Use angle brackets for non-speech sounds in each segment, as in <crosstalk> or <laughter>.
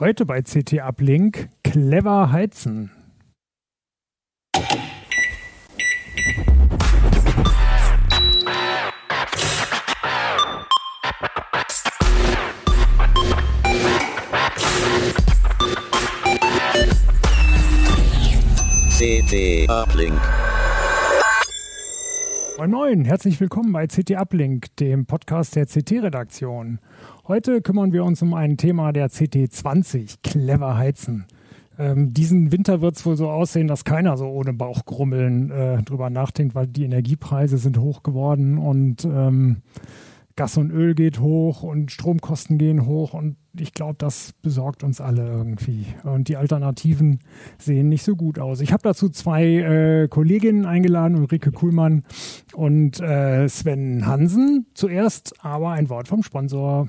Heute bei CT Uplink clever heizen. CT Uplink. Moin Moin, herzlich willkommen bei CT Uplink, dem Podcast der CT-Redaktion. Heute kümmern wir uns um ein Thema der CT20, clever heizen. Ähm, diesen Winter wird es wohl so aussehen, dass keiner so ohne Bauchgrummeln äh, drüber nachdenkt, weil die Energiepreise sind hoch geworden und ähm, Gas und Öl geht hoch und Stromkosten gehen hoch und ich glaube, das besorgt uns alle irgendwie. Und die Alternativen sehen nicht so gut aus. Ich habe dazu zwei äh, Kolleginnen eingeladen, Ulrike Kuhlmann und äh, Sven Hansen. Zuerst aber ein Wort vom Sponsor.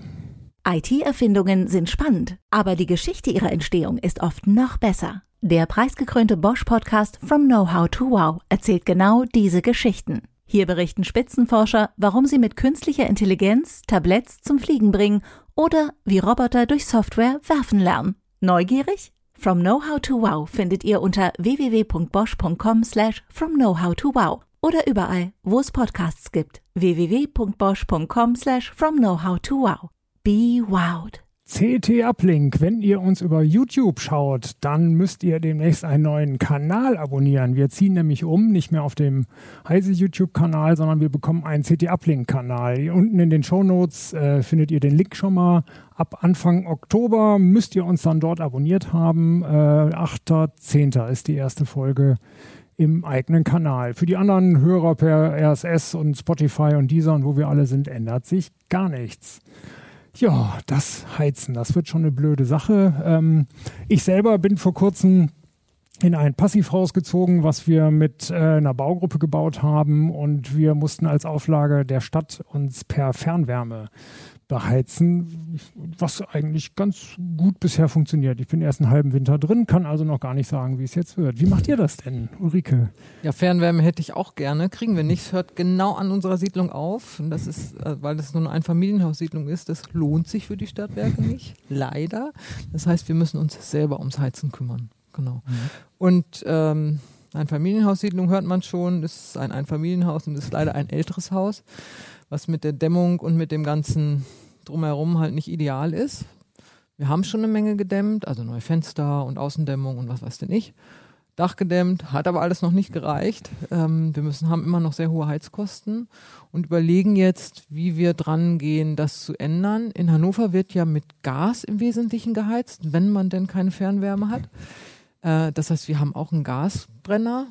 IT-Erfindungen sind spannend, aber die Geschichte ihrer Entstehung ist oft noch besser. Der preisgekrönte Bosch-Podcast From Know-How to Wow erzählt genau diese Geschichten. Hier berichten Spitzenforscher, warum sie mit künstlicher Intelligenz Tabletts zum Fliegen bringen oder wie Roboter durch Software werfen lernen. Neugierig? From Know-How to Wow findet ihr unter www.bosch.com slash from know-how to wow oder überall, wo es Podcasts gibt. www.bosch.com slash from know-how to wow. Be wowed. CT Uplink. Wenn ihr uns über YouTube schaut, dann müsst ihr demnächst einen neuen Kanal abonnieren. Wir ziehen nämlich um, nicht mehr auf dem Heise YouTube-Kanal, sondern wir bekommen einen CT Uplink-Kanal. Unten in den Show Notes äh, findet ihr den Link schon mal. Ab Anfang Oktober müsst ihr uns dann dort abonniert haben. Äh, 8.10. ist die erste Folge im eigenen Kanal. Für die anderen Hörer per RSS und Spotify und Deezer und wo wir alle sind, ändert sich gar nichts. Ja, das Heizen, das wird schon eine blöde Sache. Ähm, ich selber bin vor kurzem in ein Passivhaus gezogen, was wir mit äh, einer Baugruppe gebaut haben und wir mussten als Auflage der Stadt uns per Fernwärme beheizen, was eigentlich ganz gut bisher funktioniert. Ich bin erst einen halben Winter drin, kann also noch gar nicht sagen, wie es jetzt wird. Wie macht ihr das denn, Ulrike? Ja, Fernwärme hätte ich auch gerne, kriegen wir nicht. Es hört genau an unserer Siedlung auf. Und das ist, äh, weil das nur eine Einfamilienhaussiedlung ist, das lohnt sich für die Stadtwerke nicht, leider. Das heißt, wir müssen uns selber ums Heizen kümmern. Genau. Mhm. Und ähm, Einfamilienhaussiedlung hört man schon, das ist ein Einfamilienhaus und ist leider ein älteres Haus, was mit der Dämmung und mit dem ganzen drumherum halt nicht ideal ist. Wir haben schon eine Menge gedämmt, also neue Fenster und Außendämmung und was weiß denn ich. Dach gedämmt, hat aber alles noch nicht gereicht. Ähm, wir müssen, haben immer noch sehr hohe Heizkosten und überlegen jetzt, wie wir dran gehen, das zu ändern. In Hannover wird ja mit Gas im Wesentlichen geheizt, wenn man denn keine Fernwärme hat. Äh, das heißt, wir haben auch einen Gasbrenner,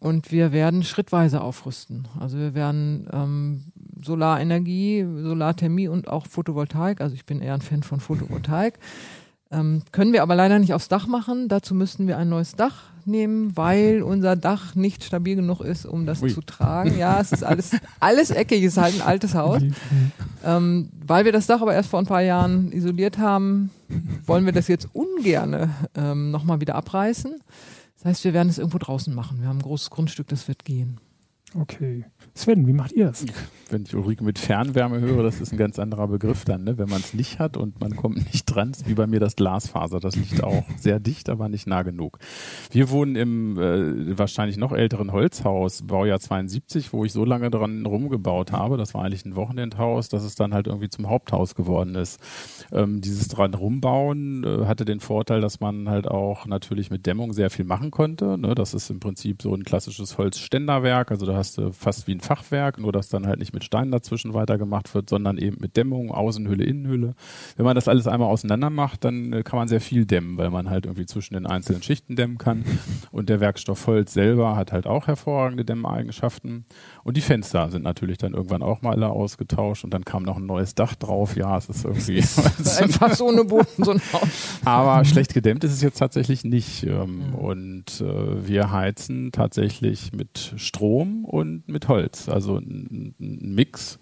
und wir werden schrittweise aufrüsten. Also wir werden ähm, Solarenergie, Solarthermie und auch Photovoltaik, also ich bin eher ein Fan von Photovoltaik, ähm, können wir aber leider nicht aufs Dach machen. Dazu müssten wir ein neues Dach nehmen, weil unser Dach nicht stabil genug ist, um das Ui. zu tragen. Ja, es ist alles, alles eckig, es ist halt ein altes Haus. Ähm, weil wir das Dach aber erst vor ein paar Jahren isoliert haben, wollen wir das jetzt ungerne ähm, nochmal wieder abreißen. Das heißt, wir werden es irgendwo draußen machen. Wir haben ein großes Grundstück, das wird gehen. Okay. Sven, wie macht ihr es? <laughs> Wenn ich Ulrike mit Fernwärme höre, das ist ein ganz anderer Begriff dann, ne? wenn man es nicht hat und man kommt nicht dran, wie bei mir das Glasfaser. Das liegt auch sehr dicht, aber nicht nah genug. Wir wohnen im äh, wahrscheinlich noch älteren Holzhaus, Baujahr 72, wo ich so lange dran rumgebaut habe. Das war eigentlich ein Wochenendhaus, dass es dann halt irgendwie zum Haupthaus geworden ist. Ähm, dieses dran rumbauen äh, hatte den Vorteil, dass man halt auch natürlich mit Dämmung sehr viel machen konnte. Ne? Das ist im Prinzip so ein klassisches Holzständerwerk. Also da hast du fast wie ein Fachwerk, nur dass dann halt nicht mit Steinen dazwischen weitergemacht wird, sondern eben mit Dämmung, Außenhülle, Innenhülle. Wenn man das alles einmal auseinander macht, dann äh, kann man sehr viel dämmen, weil man halt irgendwie zwischen den einzelnen Schichten dämmen kann. Und der Werkstoff Holz selber hat halt auch hervorragende Dämmeigenschaften. Und die Fenster sind natürlich dann irgendwann auch mal alle ausgetauscht und dann kam noch ein neues Dach drauf. Ja, es ist irgendwie <laughs> <laughs> einfach so ohne Boden so ein Haus. Aber schlecht gedämmt ist es jetzt tatsächlich nicht. Ähm. Und äh, wir heizen tatsächlich mit Strom und mit Holz, also ein, ein Mix.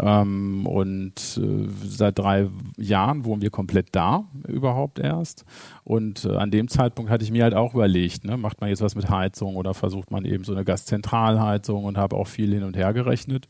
Ähm, und äh, seit drei Jahren wohnen wir komplett da überhaupt erst. Und äh, an dem Zeitpunkt hatte ich mir halt auch überlegt, ne, macht man jetzt was mit Heizung oder versucht man eben so eine Gaszentralheizung und habe auch viel hin und her gerechnet.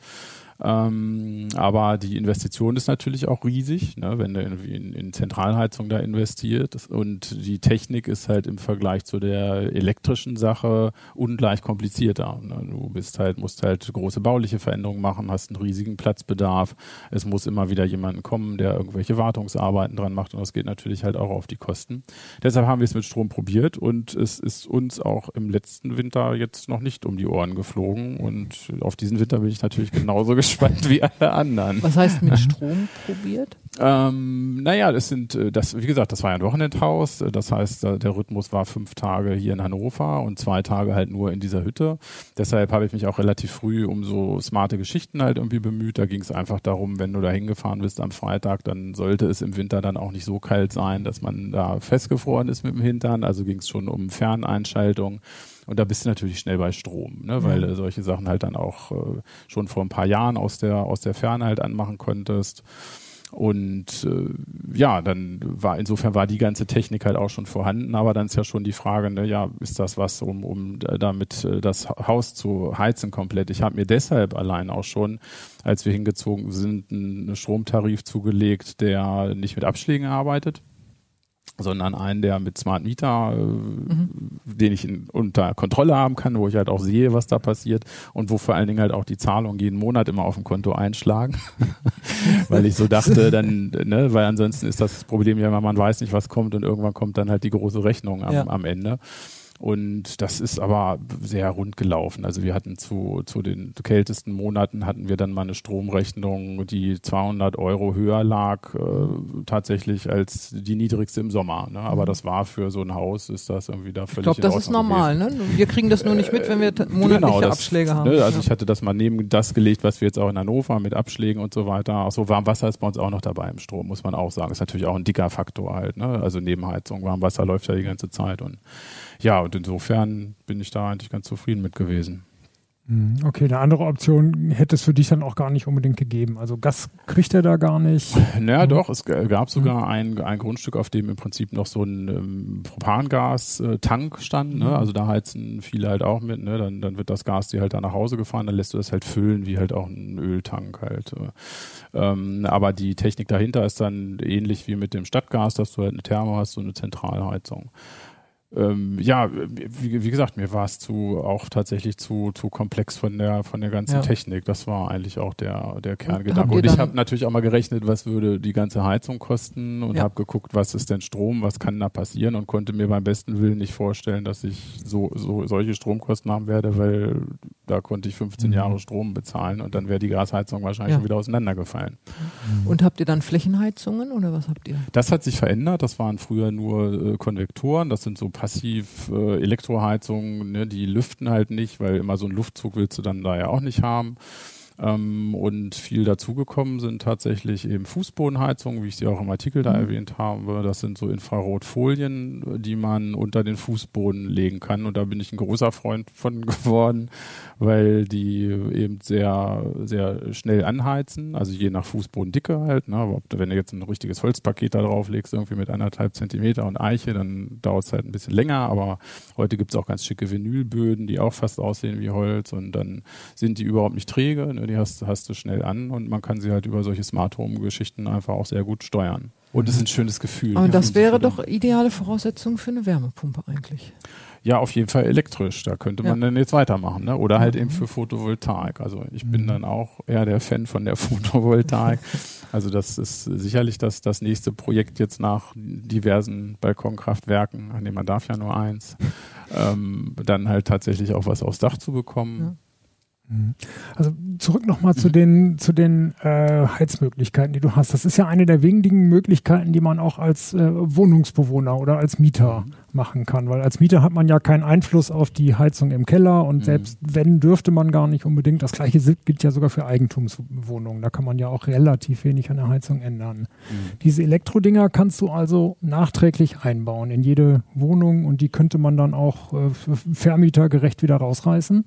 Ähm, aber die Investition ist natürlich auch riesig, ne, wenn du in, in Zentralheizung da investiert. Und die Technik ist halt im Vergleich zu der elektrischen Sache ungleich komplizierter. Ne. Du bist halt, musst halt große bauliche Veränderungen machen, hast einen riesigen Platzbedarf. Es muss immer wieder jemand kommen, der irgendwelche Wartungsarbeiten dran macht und das geht natürlich halt auch auf die Kosten. Deshalb haben wir es mit Strom probiert und es ist uns auch im letzten Winter jetzt noch nicht um die Ohren geflogen und auf diesen Winter bin ich natürlich genauso <laughs> gespannt gespannt wie alle anderen. Was heißt mit Strom probiert? Ähm, naja, das sind, äh, das, wie gesagt, das war ja ein Wochenendhaus. Das heißt, der Rhythmus war fünf Tage hier in Hannover und zwei Tage halt nur in dieser Hütte. Deshalb habe ich mich auch relativ früh um so smarte Geschichten halt irgendwie bemüht. Da ging es einfach darum, wenn du da hingefahren bist am Freitag, dann sollte es im Winter dann auch nicht so kalt sein, dass man da festgefroren ist mit dem Hintern. Also ging es schon um Ferneinschaltung. Und da bist du natürlich schnell bei Strom, ne? weil ja. du solche Sachen halt dann auch äh, schon vor ein paar Jahren aus der, aus der Ferne halt anmachen konntest. Und äh, ja, dann war insofern war die ganze Technik halt auch schon vorhanden, aber dann ist ja schon die Frage, ne, ja, ist das was, um, um damit äh, das Haus zu heizen komplett? Ich habe mir deshalb allein auch schon, als wir hingezogen sind, einen Stromtarif zugelegt, der nicht mit Abschlägen arbeitet sondern einen, der mit Smart Meter, äh, mhm. den ich in, unter Kontrolle haben kann, wo ich halt auch sehe, was da passiert und wo vor allen Dingen halt auch die Zahlungen jeden Monat immer auf dem Konto einschlagen, <laughs> weil ich so dachte, <laughs> dann, ne, weil ansonsten ist das Problem ja immer, man weiß nicht, was kommt und irgendwann kommt dann halt die große Rechnung am, ja. am Ende. Und das ist aber sehr rund gelaufen. Also wir hatten zu, zu den kältesten Monaten hatten wir dann mal eine Stromrechnung, die 200 Euro höher lag, äh, tatsächlich als die niedrigste im Sommer. Ne? Aber mhm. das war für so ein Haus, ist das irgendwie da völlig Ich glaube, das ist normal. Ne? Wir kriegen das nur nicht mit, wenn wir monatliche genau, das, Abschläge haben. Ne? Also ja. ich hatte das mal neben das gelegt, was wir jetzt auch in Hannover mit Abschlägen und so weiter. Auch so Warmwasser ist bei uns auch noch dabei im Strom, muss man auch sagen. Ist natürlich auch ein dicker Faktor halt. Ne? Also Nebenheizung, Warmwasser läuft ja die ganze Zeit und ja, und insofern bin ich da eigentlich ganz zufrieden mit gewesen. Mhm. Okay, eine andere Option hätte es für dich dann auch gar nicht unbedingt gegeben. Also Gas kriegt er da gar nicht. Naja, mhm. doch, es gab sogar mhm. ein, ein Grundstück, auf dem im Prinzip noch so ein ähm, Propangas-Tank stand. Ne? Mhm. Also da heizen viele halt auch mit. Ne? Dann, dann wird das Gas dir halt da nach Hause gefahren, dann lässt du das halt füllen, wie halt auch ein Öltank halt. Äh. Ähm, aber die Technik dahinter ist dann ähnlich wie mit dem Stadtgas, dass du halt eine Thermo hast, so eine Zentralheizung ähm, ja, wie, wie, gesagt, mir war es zu auch tatsächlich zu, zu komplex von der von der ganzen ja. Technik. Das war eigentlich auch der der Kerngedanke. Und ich habe natürlich auch mal gerechnet, was würde die ganze Heizung kosten und ja. habe geguckt, was ist denn Strom, was kann da passieren und konnte mir beim besten Willen nicht vorstellen, dass ich so, so solche Stromkosten haben werde, weil da konnte ich 15 mhm. Jahre Strom bezahlen und dann wäre die Gasheizung wahrscheinlich ja. schon wieder auseinandergefallen. Mhm. Und habt ihr dann Flächenheizungen oder was habt ihr? Das hat sich verändert. Das waren früher nur äh, Konvektoren. Das sind so passiv äh, Elektroheizungen, ne? die lüften halt nicht, weil immer so einen Luftzug willst du dann da ja auch nicht haben. Ähm, und viel dazugekommen sind tatsächlich eben Fußbodenheizungen, wie ich sie auch im Artikel da mhm. erwähnt habe. Das sind so Infrarotfolien, die man unter den Fußboden legen kann. Und da bin ich ein großer Freund von <laughs> geworden, weil die eben sehr, sehr schnell anheizen. Also je nach Fußbodendicke halt. Ne? Aber wenn du jetzt ein richtiges Holzpaket da drauf legst, irgendwie mit anderthalb Zentimeter und Eiche, dann dauert es halt ein bisschen länger. Aber heute gibt es auch ganz schicke Vinylböden, die auch fast aussehen wie Holz. Und dann sind die überhaupt nicht träge. Ne? Die hast, hast du schnell an und man kann sie halt über solche Smart Home Geschichten einfach auch sehr gut steuern. Und es ist ein schönes Gefühl. Aber das wäre doch ideale Voraussetzung für eine Wärmepumpe eigentlich. Ja, auf jeden Fall elektrisch. Da könnte man ja. dann jetzt weitermachen. Ne? Oder halt eben für Photovoltaik. Also ich bin mhm. dann auch eher der Fan von der <laughs> Photovoltaik. also das ist sicherlich das, das nächste Projekt jetzt nach diversen Balkonkraftwerken. Ach nee, man darf ja nur eins. Ähm, dann halt tatsächlich auch was aufs Dach zu bekommen. Ja. Mhm. Also zurück nochmal zu den, zu den äh, Heizmöglichkeiten, die du hast. Das ist ja eine der wenigen Möglichkeiten, die man auch als äh, Wohnungsbewohner oder als Mieter mhm. machen kann. Weil als Mieter hat man ja keinen Einfluss auf die Heizung im Keller und mhm. selbst wenn, dürfte man gar nicht unbedingt. Das gleiche gilt ja sogar für Eigentumswohnungen. Da kann man ja auch relativ wenig an der Heizung ändern. Mhm. Diese Elektrodinger kannst du also nachträglich einbauen in jede Wohnung und die könnte man dann auch äh, für Vermieter gerecht wieder rausreißen.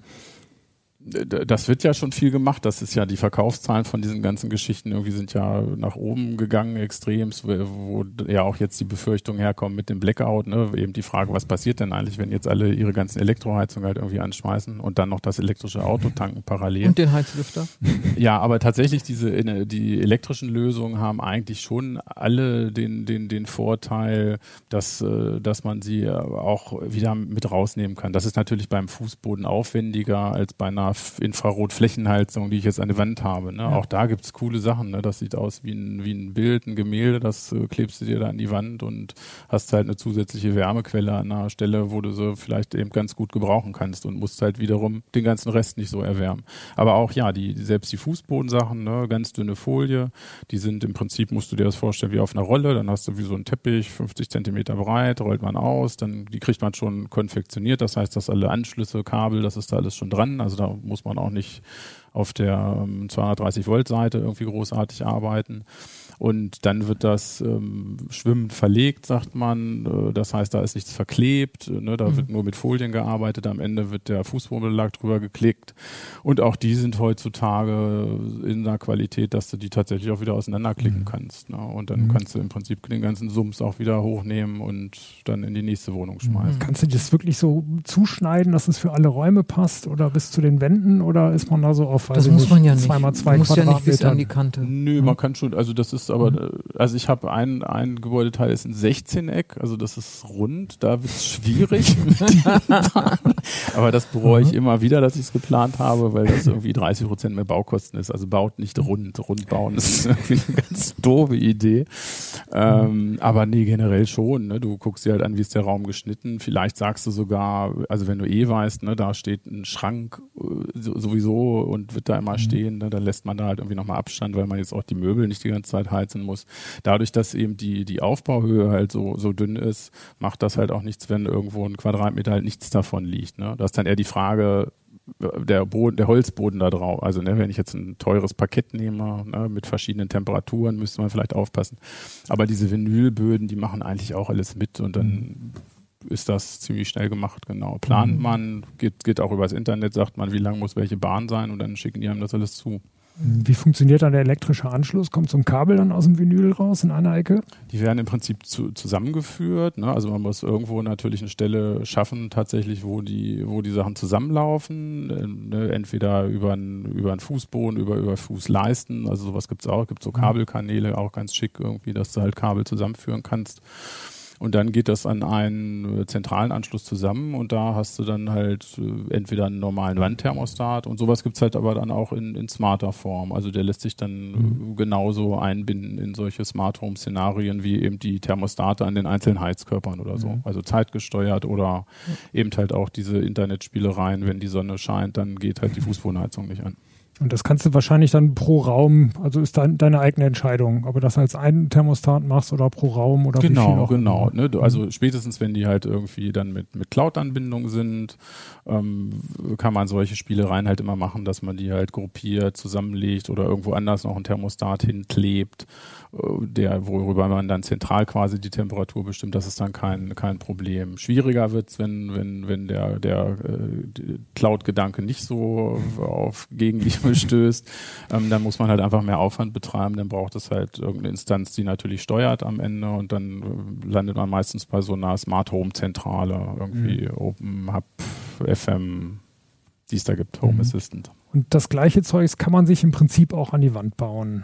Das wird ja schon viel gemacht. Das ist ja die Verkaufszahlen von diesen ganzen Geschichten irgendwie sind ja nach oben gegangen extrem, wo, ja auch jetzt die Befürchtungen herkommen mit dem Blackout. Ne? Eben die Frage, was passiert denn eigentlich, wenn jetzt alle ihre ganzen Elektroheizungen halt irgendwie anschmeißen und dann noch das elektrische Auto tanken parallel. Und den Heizlüfter? <laughs> Ja, aber tatsächlich diese die elektrischen Lösungen haben eigentlich schon alle den den den Vorteil, dass äh, dass man sie auch wieder mit rausnehmen kann. Das ist natürlich beim Fußboden aufwendiger als bei einer Infrarotflächenheizung, die ich jetzt an der Wand habe. Ne? Ja. Auch da gibt's coole Sachen. Ne? Das sieht aus wie ein, wie ein Bild, ein Gemälde, das äh, klebst du dir da an die Wand und hast halt eine zusätzliche Wärmequelle an einer Stelle, wo du sie vielleicht eben ganz gut gebrauchen kannst und musst halt wiederum den ganzen Rest nicht so erwärmen. Aber auch ja, die selbst die Fußbodensachen, ne? ganz dünne Folie, die sind im Prinzip, musst du dir das vorstellen, wie auf einer Rolle, dann hast du wie so einen Teppich, 50 Zentimeter breit, rollt man aus, dann die kriegt man schon konfektioniert, das heißt, dass alle Anschlüsse, Kabel, das ist da alles schon dran, also da muss man auch nicht auf der 230 ähm, Volt Seite irgendwie großartig arbeiten. Und dann wird das ähm, schwimmend verlegt, sagt man. Äh, das heißt, da ist nichts verklebt, ne? da mhm. wird nur mit Folien gearbeitet. Am Ende wird der Fußbodenbelag drüber geklickt. Und auch die sind heutzutage in der Qualität, dass du die tatsächlich auch wieder auseinanderklicken mhm. kannst. Ne? Und dann mhm. kannst du im Prinzip den ganzen Sums auch wieder hochnehmen und dann in die nächste Wohnung mhm. schmeißen. Kannst du das wirklich so zuschneiden, dass es für alle Räume passt oder bis zu den Wänden oder ist man da so auf das muss man ja nicht. zweimal zwei muss Quadratmeter? ja nicht bis an die Kante. Nö, man kann schon, also das ist ist aber, mhm. also ich habe ein, ein Gebäudeteil ist ein 16-Eck, also das ist rund, da wird es schwierig. <laughs> aber das bereue ich mhm. immer wieder, dass ich es geplant habe, weil das irgendwie 30 Prozent mehr Baukosten ist. Also baut nicht rund. Rund bauen ist <laughs> irgendwie eine ganz doofe Idee. Ähm, aber nee, generell schon. Ne? Du guckst dir halt an, wie ist der Raum geschnitten. Vielleicht sagst du sogar, also wenn du eh weißt, ne, da steht ein Schrank äh, sowieso und wird da immer mhm. stehen, ne, dann lässt man da halt irgendwie nochmal Abstand, weil man jetzt auch die Möbel nicht die ganze Zeit heizen muss. Dadurch, dass eben die, die Aufbauhöhe halt so, so dünn ist, macht das halt auch nichts, wenn irgendwo ein Quadratmeter halt nichts davon liegt. Ne? Da ist dann eher die Frage, der Boden, der Holzboden da drauf. Also ne, wenn ich jetzt ein teures Parkett nehme ne, mit verschiedenen Temperaturen, müsste man vielleicht aufpassen. Aber diese Vinylböden, die machen eigentlich auch alles mit und dann mhm. ist das ziemlich schnell gemacht. Genau. Plant mhm. man, geht, geht auch übers Internet, sagt man, wie lang muss welche Bahn sein und dann schicken die einem das alles zu. Wie funktioniert dann der elektrische Anschluss? Kommt so ein Kabel dann aus dem Vinyl raus in einer Ecke? Die werden im Prinzip zu, zusammengeführt. Ne? Also man muss irgendwo natürlich eine Stelle schaffen, tatsächlich, wo die, wo die Sachen zusammenlaufen. Ne? Entweder über einen über einen Fußboden, über, über Fußleisten. Also sowas gibt es auch. Es gibt so mhm. Kabelkanäle, auch ganz schick irgendwie, dass du halt Kabel zusammenführen kannst. Und dann geht das an einen äh, zentralen Anschluss zusammen und da hast du dann halt äh, entweder einen normalen Wandthermostat und sowas gibt's halt aber dann auch in, in smarter Form. Also der lässt sich dann mhm. genauso einbinden in solche Smart Home Szenarien wie eben die Thermostate an den einzelnen Heizkörpern oder so. Mhm. Also zeitgesteuert oder eben halt auch diese Internetspielereien, wenn die Sonne scheint, dann geht halt die Fußbodenheizung nicht an. Und das kannst du wahrscheinlich dann pro Raum, also ist dein, deine eigene Entscheidung, ob du das als einen Thermostat machst oder pro Raum oder genau, wie viel auch Genau, ne? also mhm. spätestens wenn die halt irgendwie dann mit, mit Cloud-Anbindung sind, ähm, kann man solche Spielereien halt immer machen, dass man die halt gruppiert, zusammenlegt oder irgendwo anders noch ein Thermostat hinklebt der, worüber man dann zentral quasi die Temperatur bestimmt, das ist dann kein, kein Problem. Schwieriger wird's, wenn, wenn, wenn der, der äh, Cloud-Gedanke nicht so auf Gegenliebe <laughs> stößt. Ähm, dann muss man halt einfach mehr Aufwand betreiben, dann braucht es halt irgendeine Instanz, die natürlich steuert am Ende und dann äh, landet man meistens bei so einer Smart Home Zentrale, irgendwie mhm. Open Hub, FM, die es da gibt, Home mhm. Assistant. Und das gleiche Zeugs kann man sich im Prinzip auch an die Wand bauen.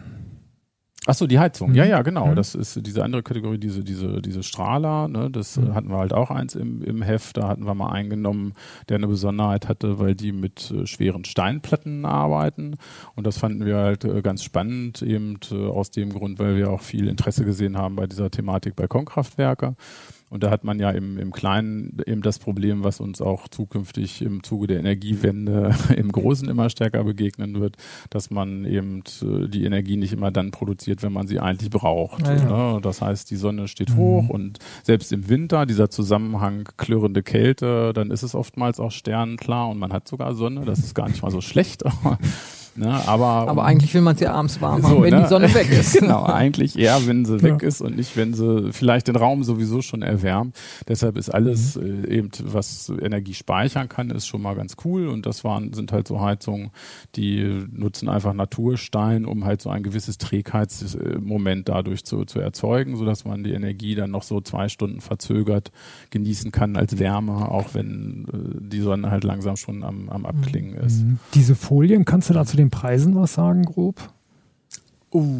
Ach so, die Heizung. Mhm. Ja, ja, genau. Mhm. Das ist diese andere Kategorie, diese, diese, diese Strahler. Ne? Das mhm. hatten wir halt auch eins im, im Heft. Da hatten wir mal eingenommen, der eine Besonderheit hatte, weil die mit äh, schweren Steinplatten arbeiten. Und das fanden wir halt äh, ganz spannend, eben äh, aus dem Grund, weil wir auch viel Interesse gesehen haben bei dieser Thematik Balkonkraftwerke. Und da hat man ja im, im Kleinen eben das Problem, was uns auch zukünftig im Zuge der Energiewende <laughs> im Großen immer stärker begegnen wird, dass man eben äh, die Energie nicht immer dann produziert, wenn man sie eigentlich braucht. Ja, ja. Ne? Das heißt, die Sonne steht mhm. hoch und selbst im Winter, dieser Zusammenhang klirrende Kälte, dann ist es oftmals auch sternenklar und man hat sogar Sonne. Das ist gar nicht mal so schlecht. <laughs> Ne? Aber, Aber eigentlich will man sie abends warm So, haben, wenn ne? die Sonne weg ist. <laughs> genau, eigentlich eher, wenn sie Ja. weg ist und nicht, wenn sie vielleicht den Raum sowieso schon erwärmt. Deshalb ist alles Mhm. äh, eben, was Energie speichern kann, ist schon mal ganz cool. Und das waren, sind halt so Heizungen, die nutzen einfach Naturstein, um halt so ein gewisses Trägheitsmoment dadurch zu, zu erzeugen, sodass man die Energie dann noch so zwei Stunden verzögert genießen kann als Wärme, auch wenn äh, die Sonne halt langsam schon am, am Abklingen ist. Mhm. Diese Folien, kannst du da zu den Preisen was sagen, grob? Uh. <laughs>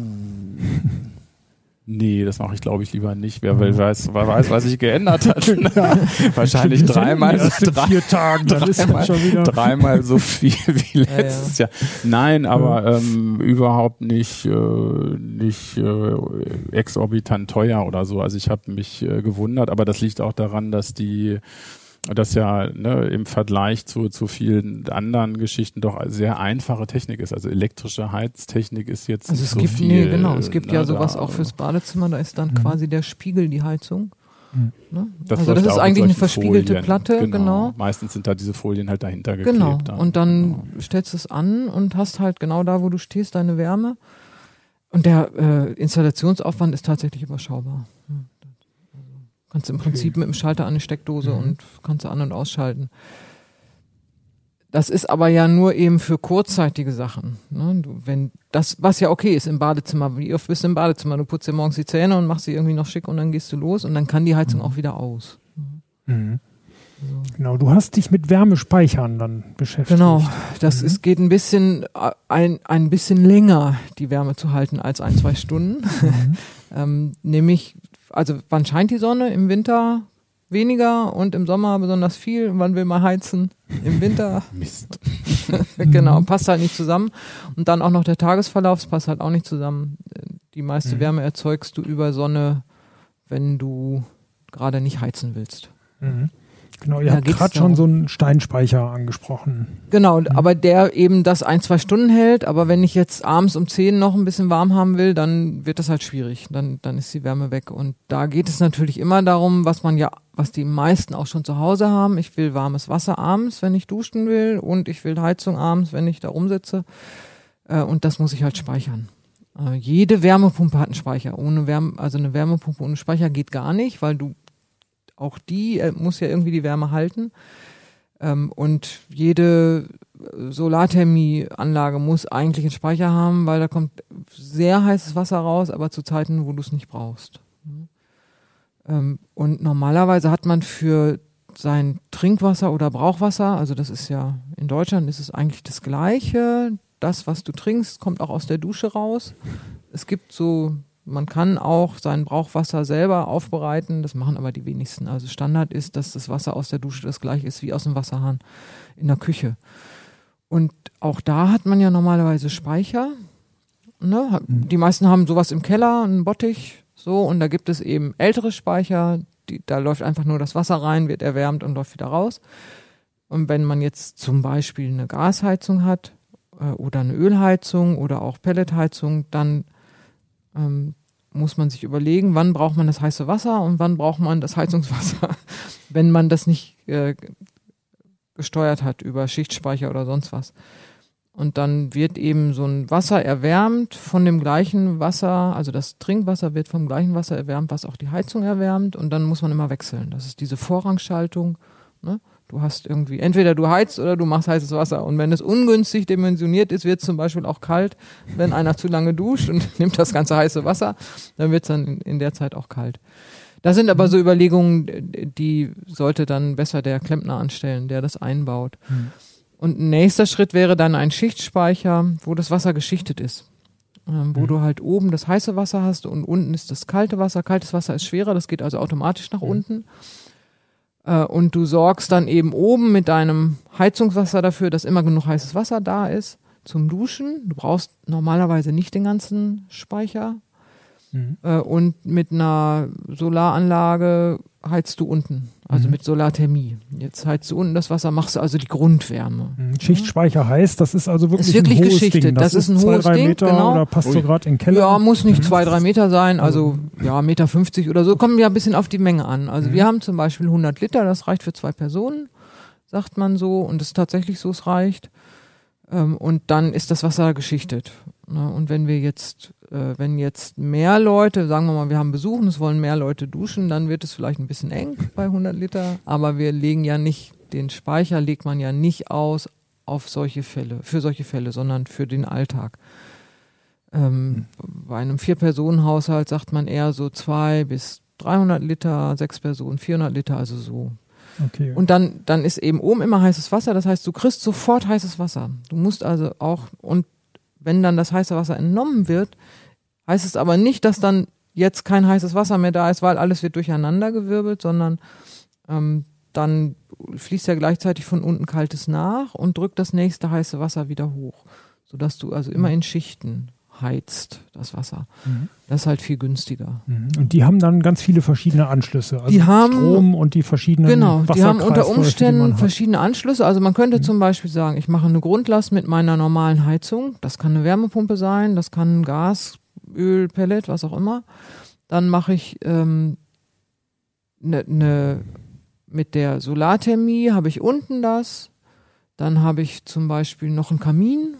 Nee, das mache ich glaube ich lieber nicht. Wer will, weiß, wer weiß, was sich geändert hat. <laughs> Wahrscheinlich Wir senden dreimal, in drei, vier Tagen, ist dreimal- das schon wieder. dreimal so viel <laughs> wie ja. letztes Jahr. Nein, aber ähm, überhaupt nicht, äh, nicht äh, exorbitant teuer oder so. Also ich habe mich äh, gewundert, aber das liegt auch daran, dass die das ja ne, im Vergleich zu, zu vielen anderen Geschichten doch sehr einfache Technik ist. Also elektrische Heiztechnik ist jetzt Also es so gibt, viel, nee, genau, es gibt ne, ja sowas da- auch fürs Badezimmer, da ist dann Mhm. quasi der Spiegel die Heizung. Mhm. Ne? Das also das ist eigentlich eine verspiegelte Folien. Platte, genau. Meistens sind da diese Folien halt dahinter geklebt. Genau. dann. Und dann Genau. stellst du es an und hast halt genau da, wo du stehst, deine Wärme. Und der äh, Installationsaufwand ist tatsächlich überschaubar. Kannst im Prinzip mit dem Schalter an eine Steckdose Mhm. und kannst du an- und ausschalten. Das ist aber ja nur eben für kurzzeitige Sachen. Ne? Du, wenn das, was ja okay ist im Badezimmer, wie oft bist du im Badezimmer? Du putzt dir morgens die Zähne und machst sie irgendwie noch schick und dann gehst du los und dann kann die Heizung auch wieder aus. Mhm. So. Genau, du hast dich mit Wärmespeichern dann beschäftigt. Genau, das Mhm. ist, geht ein bisschen, äh, ein, ein bisschen länger, die Wärme zu halten als ein, zwei Stunden. Mhm. <laughs> ähm, nämlich, also wann scheint die Sonne? Im Winter weniger und im Sommer besonders viel. Wann will man heizen? Im Winter, <laughs> Mist. <laughs> genau, passt halt nicht zusammen. Und dann auch noch der Tagesverlauf, das passt halt auch nicht zusammen. Die meiste Mhm. Wärme erzeugst du über Sonne, wenn du gerade nicht heizen willst. Mhm. Genau, ihr Da habt gerade schon so einen Steinspeicher angesprochen. Genau, Mhm. aber der eben das ein, zwei Stunden hält. Aber wenn ich jetzt abends um 10 noch ein bisschen warm haben will, dann wird das halt schwierig. Dann, dann ist die Wärme weg. Und da geht es natürlich immer darum, was man ja, was die meisten auch schon zu Hause haben. Ich will warmes Wasser abends, wenn ich duschen will. Und ich will Heizung abends, wenn ich da rumsitze. Äh, und das muss ich halt speichern. Äh, jede Wärmepumpe hat einen Speicher. Ohne Wärme, also eine Wärmepumpe ohne Speicher geht gar nicht, weil du auch die äh, muss ja irgendwie die Wärme halten. Ähm, und jede äh, Solarthermieanlage muss eigentlich einen Speicher haben, weil da kommt sehr heißes Wasser raus, aber zu Zeiten, wo du es nicht brauchst. Ähm, und normalerweise hat man für sein Trinkwasser oder Brauchwasser, also das ist ja in Deutschland ist es eigentlich das Gleiche. Das, was du trinkst, kommt auch aus der Dusche raus. Es gibt so, man kann auch sein Brauchwasser selber aufbereiten, das machen aber die wenigsten. Also Standard ist, dass das Wasser aus der Dusche das gleiche ist wie aus dem Wasserhahn in der Küche. Und auch da hat man ja normalerweise Speicher. Ne? Die meisten haben sowas im Keller, einen Bottich, so, und da gibt es eben ältere Speicher, die, da läuft einfach nur das Wasser rein, wird erwärmt und läuft wieder raus. Und wenn man jetzt zum Beispiel eine Gasheizung hat äh, oder eine Ölheizung oder auch Pelletheizung, dann ähm, muss man sich überlegen, wann braucht man das heiße Wasser und wann braucht man das Heizungswasser, <laughs> wenn man das nicht äh, gesteuert hat über Schichtspeicher oder sonst was. Und dann wird eben so ein Wasser erwärmt von dem gleichen Wasser, also das Trinkwasser wird vom gleichen Wasser erwärmt, was auch die Heizung erwärmt. Und dann muss man immer wechseln. Das ist diese Vorrangschaltung. Ne? Du hast irgendwie, entweder du heizt oder du machst heißes Wasser. Und wenn es ungünstig dimensioniert ist, wird es zum Beispiel auch kalt. Wenn einer zu lange duscht und <laughs> nimmt das ganze heiße Wasser, dann wird es dann in, in der Zeit auch kalt. Das sind aber so Überlegungen, die sollte dann besser der Klempner anstellen, der das einbaut. Und ein nächster Schritt wäre dann ein Schichtspeicher, wo das Wasser geschichtet ist. Ähm, wo Mhm. du halt oben das heiße Wasser hast und unten ist das kalte Wasser. Kaltes Wasser ist schwerer, das geht also automatisch nach Mhm. unten. Äh, und du sorgst dann eben oben mit deinem Heizungswasser dafür, dass immer genug heißes Wasser da ist zum Duschen. Du brauchst normalerweise nicht den ganzen Speicher. Mhm. Äh, und mit einer Solaranlage heizt du unten, also Mhm. mit Solarthermie. Jetzt heizt du unten das Wasser, machst du also die Grundwärme. Mhm. Schichtspeicher heißt, das ist also wirklich, Ist wirklich ein hohes geschichtet. Ding. Das ist ein zwei, hohes drei Ding, Meter genau. oder passt so Ui. gerade in den Keller. Ja, muss nicht Mhm. zwei, drei Meter sein, also ja, Meter 50 oder so. Kommt ja ein bisschen auf die Menge an. Also Mhm. wir haben zum Beispiel 100 Liter, das reicht für zwei Personen, sagt man so. Und es ist tatsächlich so, es reicht. Ähm, und dann ist das Wasser geschichtet. Ne? Und wenn wir jetzt, äh, wenn jetzt mehr Leute, sagen wir mal, wir haben Besuch und es wollen mehr Leute duschen, dann wird es vielleicht ein bisschen eng bei 100 Liter. Aber wir legen ja nicht, den Speicher legt man ja nicht aus auf solche Fälle, für solche Fälle, sondern für den Alltag. Ähm, mhm. Bei einem Vier-Personen-Haushalt sagt man eher so zwei bis 300 Liter, sechs Personen 400 Liter, also so. Okay. Und dann, dann ist eben oben immer heißes Wasser, das heißt, du kriegst sofort heißes Wasser. Du musst also auch, und wenn dann das heiße Wasser entnommen wird, heißt es aber nicht, dass dann jetzt kein heißes Wasser mehr da ist, weil alles wird durcheinandergewirbelt, sondern ähm, dann fließt ja gleichzeitig von unten kaltes nach und drückt das nächste heiße Wasser wieder hoch, sodass du also immer in Schichten heizt, das Wasser. Mhm. Das ist halt viel günstiger. Mhm. Und die haben dann ganz viele verschiedene Anschlüsse. Also die haben Strom und die verschiedenen Genau, die haben unter Umständen verschiedene Anschlüsse. Also man könnte mhm. zum Beispiel sagen, ich mache eine Grundlast mit meiner normalen Heizung. Das kann eine Wärmepumpe sein, das kann Gas, Öl, Pellet, was auch immer. Dann mache ich ähm, ne, ne, mit der Solarthermie habe ich unten das. Dann habe ich zum Beispiel noch einen Kamin,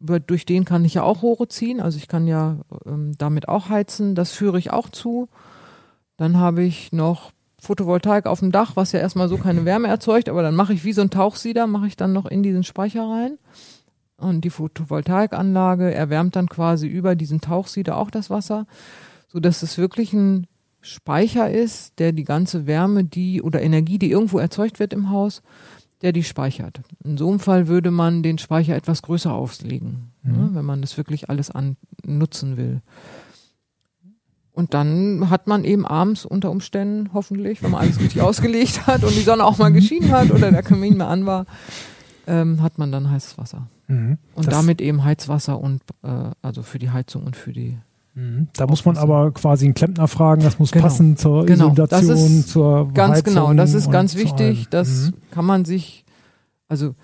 durch den kann ich ja auch Rohre ziehen, also ich kann ja ähm, damit auch heizen, das führe ich auch zu. Dann habe ich noch Photovoltaik auf dem Dach, was ja erstmal so keine Wärme erzeugt, aber dann mache ich wie so ein Tauchsieder, mache ich dann noch in diesen Speicher rein. Und die Photovoltaikanlage erwärmt dann quasi über diesen Tauchsieder auch das Wasser, so dass es wirklich ein Speicher ist, der die ganze Wärme, die oder Energie, die irgendwo erzeugt wird im Haus, der die speichert. In so einem Fall würde man den Speicher etwas größer auslegen, mhm. ne, wenn man das wirklich alles an, nutzen will. Und dann hat man eben abends unter Umständen, hoffentlich, wenn man alles richtig ausgelegt hat und die Sonne auch mal geschienen hat oder der Kamin mehr an war, ähm, hat man dann heißes Wasser. Mhm. Und das damit eben Heizwasser und äh, also für die Heizung und für die. Da muss man aber quasi einen Klempner fragen, das muss genau. passen zur genau. Isolation, zur Ganz Heizung genau, das ist ganz wichtig, das mhm. kann man sich, also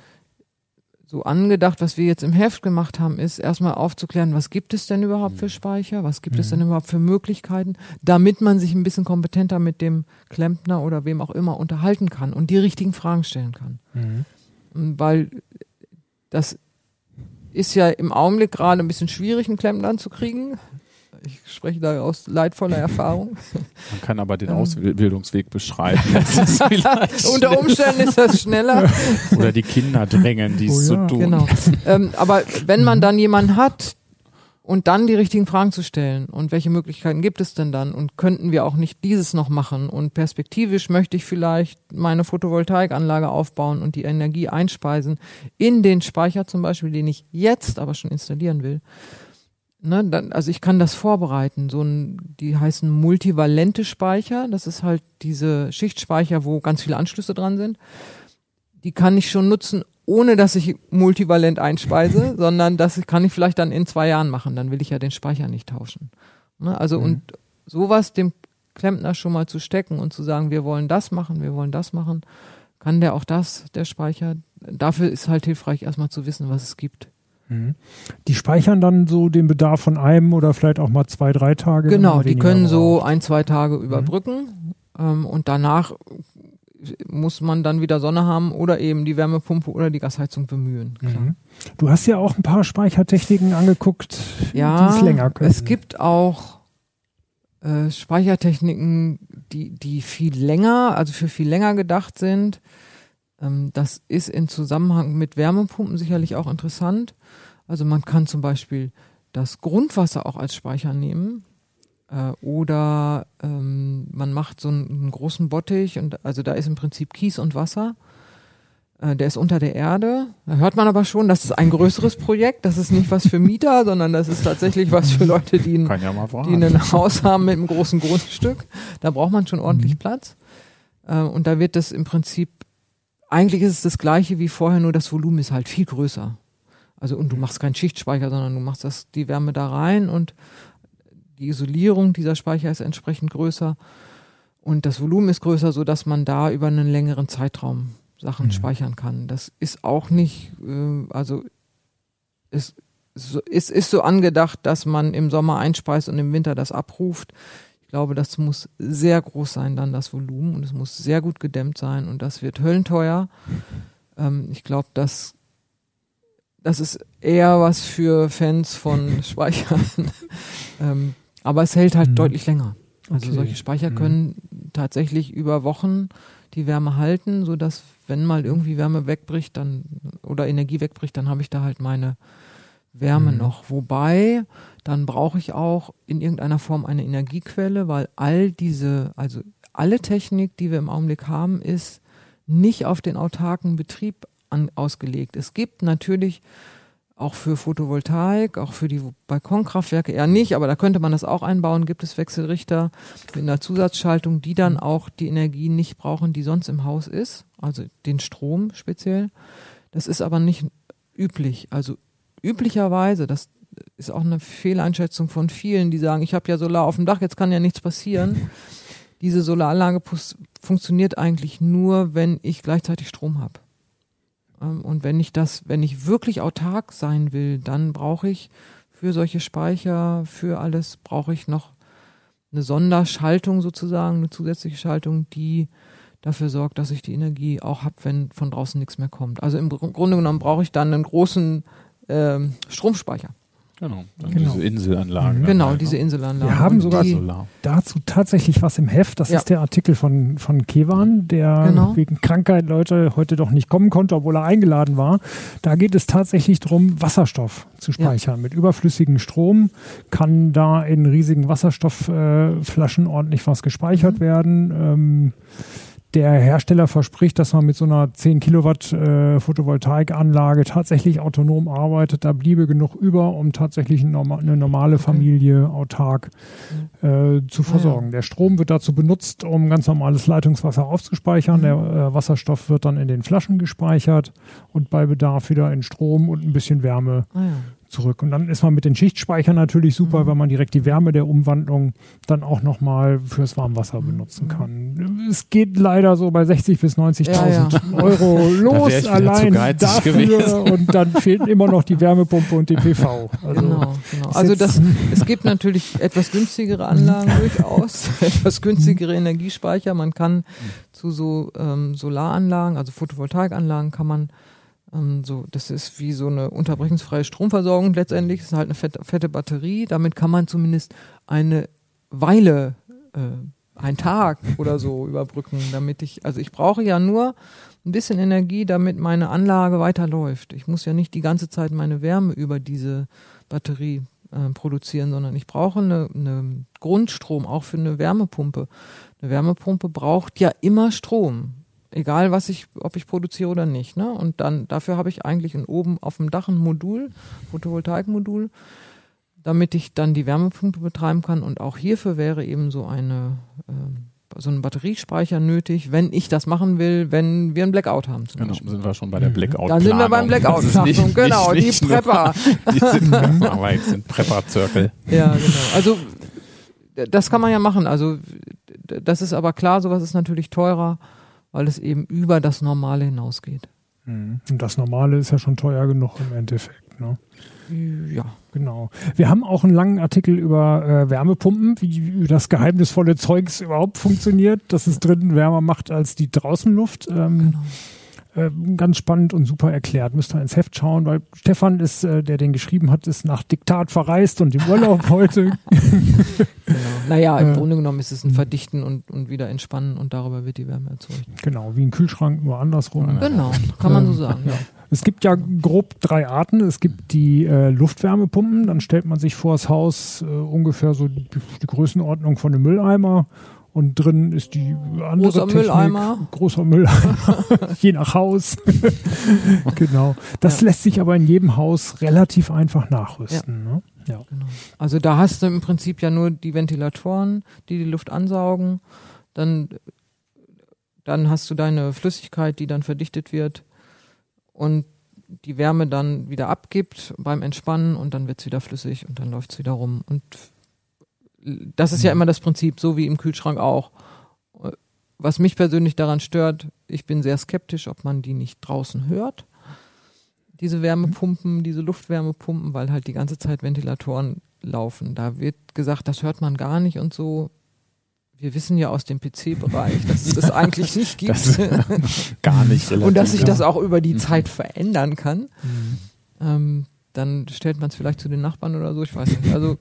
so angedacht, was wir jetzt im Heft gemacht haben, ist erstmal aufzuklären, was gibt es denn überhaupt für Speicher, was gibt mhm. es denn überhaupt für Möglichkeiten, damit man sich ein bisschen kompetenter mit dem Klempner oder wem auch immer unterhalten kann und die richtigen Fragen stellen kann. Mhm. Weil das ist ja im Augenblick gerade ein bisschen schwierig, einen Klempner zu kriegen. Ich spreche da aus leidvoller Erfahrung. <laughs> Man kann aber den ähm. Ausbildungsweg beschreiben. <laughs> <laughs> Unter Umständen ist das schneller. Oder die Kinder drängen, dies oh ja. zu tun. Genau. Ähm, aber wenn man dann jemanden hat und dann die richtigen Fragen zu stellen und welche Möglichkeiten gibt es denn dann und könnten wir auch nicht dieses noch machen und perspektivisch möchte ich vielleicht meine Photovoltaikanlage aufbauen und die Energie einspeisen in den Speicher zum Beispiel, den ich jetzt aber schon installieren will Ne, dann, also ich kann das vorbereiten. So ein, die heißen multivalente Speicher. Das ist halt diese Schichtspeicher, wo ganz viele Anschlüsse dran sind. Die kann ich schon nutzen, ohne dass ich multivalent einspeise, <laughs> sondern das kann ich vielleicht dann in zwei Jahren machen. Dann will ich ja den Speicher nicht tauschen. Ne, also mhm. und sowas dem Klempner schon mal zu stecken und zu sagen, wir wollen das machen, wir wollen das machen, kann der auch das, der Speicher. Dafür ist halt hilfreich, erstmal zu wissen, was es gibt. Mhm. Die speichern dann so den Bedarf von einem oder vielleicht auch mal zwei, drei Tage. Genau, die können so ein, zwei Tage überbrücken mhm. und danach muss man dann wieder Sonne haben oder eben die Wärmepumpe oder die Gasheizung bemühen. Mhm. Du hast ja auch ein paar Speichertechniken angeguckt, ja, die es länger können. Es gibt auch äh, Speichertechniken, die, die viel länger, also für viel länger gedacht sind. Ähm, das ist in Zusammenhang mit Wärmepumpen sicherlich auch interessant. Also man kann zum Beispiel das Grundwasser auch als Speicher nehmen. Äh, oder ähm, man macht so einen, einen, großen Bottich und also da ist im Prinzip Kies und Wasser. Äh, der ist unter der Erde. Da hört man aber schon, das ist ein größeres <laughs> Projekt. Das ist nicht was für Mieter, sondern das ist tatsächlich was für Leute, die ein, ja die ein Haus haben mit einem großen Grundstück. Da braucht man schon ordentlich mhm. Platz. Äh, und da wird das im Prinzip, eigentlich ist es das gleiche wie vorher, nur das Volumen ist halt viel größer. Also und du machst keinen Schichtspeicher, sondern du machst das, die Wärme da rein und die Isolierung dieser Speicher ist entsprechend größer und das Volumen ist größer, so dass man da über einen längeren Zeitraum Sachen mhm. speichern kann. Das ist auch nicht, äh, also es ist, ist so angedacht, dass man im Sommer einspeist und im Winter das abruft. Ich glaube, das muss sehr groß sein, dann das Volumen und es muss sehr gut gedämmt sein und das wird höllenteuer. Ähm, ich glaube, das das ist eher was für Fans von <laughs> Speichern. ähm, aber es hält halt Mhm. deutlich länger. Also Okay. solche Speicher Mhm. können tatsächlich über Wochen die Wärme halten, sodass wenn mal irgendwie Wärme wegbricht, dann oder Energie wegbricht, dann habe ich da halt meine Wärme Mhm. noch. Wobei, dann brauche ich auch in irgendeiner Form eine Energiequelle, weil all diese, also alle Technik, die wir im Augenblick haben, ist nicht auf den autarken Betrieb an, ausgelegt. Es gibt natürlich auch für Photovoltaik, auch für die Balkonkraftwerke eher nicht, aber da könnte man das auch einbauen, gibt es Wechselrichter mit einer Zusatzschaltung, die dann auch die Energie nicht brauchen, die sonst im Haus ist, also den Strom speziell. Das ist aber nicht üblich. Also üblicherweise, das ist auch eine Fehleinschätzung von vielen, die sagen, ich habe ja Solar auf dem Dach, jetzt kann ja nichts passieren. <laughs> Diese Solaranlage funktioniert eigentlich nur, wenn ich gleichzeitig Strom habe. Ähm, Und wenn ich das, wenn ich wirklich autark sein will, dann brauche ich für solche Speicher, für alles, brauche ich noch eine Sonderschaltung sozusagen, eine zusätzliche Schaltung, die dafür sorgt, dass ich die Energie auch habe, wenn von draußen nichts mehr kommt. Also im Gr- Grunde genommen brauche ich dann einen großen ähm, Stromspeicher. Genau. Dann Genau. Diese Inselanlagen. Mhm. Genau, halt, diese ne? Inselanlage. Wir haben sogar die, dazu tatsächlich was im Heft. Das Ja. ist der Artikel von, von Kevan, der Genau. wegen Krankheit Leute heute doch nicht kommen konnte, obwohl er eingeladen war. Da geht es tatsächlich darum, Wasserstoff zu speichern. Mit überflüssigem Strom kann da in riesigen Wasserstoffflaschen äh, ordentlich was gespeichert Mhm. werden. Ähm, der Hersteller verspricht, dass man mit so einer 10 Kilowatt äh, Photovoltaikanlage tatsächlich autonom arbeitet. Da bliebe genug über, um tatsächlich eine normale Familie autark äh, zu versorgen. Der Strom wird dazu benutzt, um ganz normales Leitungswasser aufzuspeichern. Mhm. Der äh, Wasserstoff wird dann in den Flaschen gespeichert und bei Bedarf wieder in Strom und ein bisschen Wärme ah. Zurück. Und dann ist man mit den Schichtspeichern natürlich super, Mhm. weil man direkt die Wärme der Umwandlung dann auch nochmal fürs Warmwasser Mhm. benutzen kann. Es geht leider so bei 60.000 bis 90.000 Ja, ja. Euro <laughs> los wieder allein dafür gewesen. und dann fehlen immer noch die Wärmepumpe und die PV. <laughs> Also, genau, genau. Also das, es gibt natürlich etwas günstigere Anlagen <laughs> durchaus, etwas günstigere Energiespeicher. Man kann zu so ähm, Solaranlagen, also Photovoltaikanlagen, kann man so, das ist wie so eine unterbrechungsfreie Stromversorgung letztendlich. Das ist halt eine fette, fette Batterie. Damit kann man zumindest eine Weile, äh, einen Tag oder so <laughs> überbrücken, damit ich, also ich brauche ja nur ein bisschen Energie, damit meine Anlage weiterläuft. Ich muss ja nicht die ganze Zeit meine Wärme über diese Batterie äh, produzieren, sondern ich brauche eine, eine Grundstrom, auch für eine Wärmepumpe. Eine Wärmepumpe braucht ja immer Strom. Egal was ich, ob ich produziere oder nicht. Ne? Und dann dafür habe ich eigentlich ein, oben auf dem Dach ein Modul, Photovoltaikmodul, damit ich dann die Wärmepumpe betreiben kann. Und auch hierfür wäre eben so eine ähm, so ein Batteriespeicher nötig, wenn ich das machen will, wenn wir einen Blackout haben zum Genau, Beispiel. sind wir schon bei der Mhm. Blackout. Dann sind wir beim Blackout. Genau, die Prepper. <laughs> die sind, aber jetzt sind Prepper-Zirkel. Ja, genau. Also das kann man ja machen. Also das ist aber klar, sowas ist natürlich teurer, weil es eben über das Normale hinausgeht. Mhm. Und das Normale ist ja schon teuer genug im Endeffekt. Ne? Ja. Genau. Wir haben auch einen langen Artikel über äh, Wärmepumpen, wie, wie das geheimnisvolle Zeugs überhaupt funktioniert, dass es drinnen wärmer macht als die Draußenluft. Ähm, Genau. äh, ganz spannend und super erklärt. Müsst ihr ins Heft schauen, weil Stefan ist, äh, der den geschrieben hat, ist nach Diktat verreist und im Urlaub <laughs> heute. <laughs> <laughs> Naja, im Äh, Grunde genommen ist es ein Verdichten und, und wieder entspannen und darüber wird die Wärme erzeugt. genau, wie ein Kühlschrank, nur andersrum. Genau, kann man so sagen. ja. <laughs> Es gibt ja grob drei Arten. Es gibt die äh, Luftwärmepumpen, dann stellt man sich vor das Haus äh, ungefähr so die, die Größenordnung von einem Mülleimer und drin ist die andere Großer Technik. Mülleimer. Großer Mülleimer, <laughs> je nach Haus. <laughs> genau. Das Ja. lässt sich aber in jedem Haus relativ einfach nachrüsten. Ne? Ja. Genau. Also da hast du im Prinzip ja nur die Ventilatoren, die die Luft ansaugen. Dann, dann hast du deine Flüssigkeit, die dann verdichtet wird und die Wärme dann wieder abgibt beim Entspannen und dann wird es wieder flüssig und dann läuft es wieder rum. Und das ist ja immer das Prinzip, so wie im Kühlschrank auch. Was mich persönlich daran stört, ich bin sehr skeptisch, ob man die nicht draußen hört diese Wärmepumpen, diese Luftwärmepumpen, weil halt die ganze Zeit Ventilatoren laufen. Da wird gesagt, das hört man gar nicht und so. Wir wissen ja aus dem PC-Bereich, dass es das <laughs> eigentlich nicht gibt Das <laughs> gar nicht relativ. und dass sich das auch über die Zeit verändern kann. Mhm. ähm, dann stellt man es vielleicht zu den Nachbarn oder so, ich weiß nicht. Also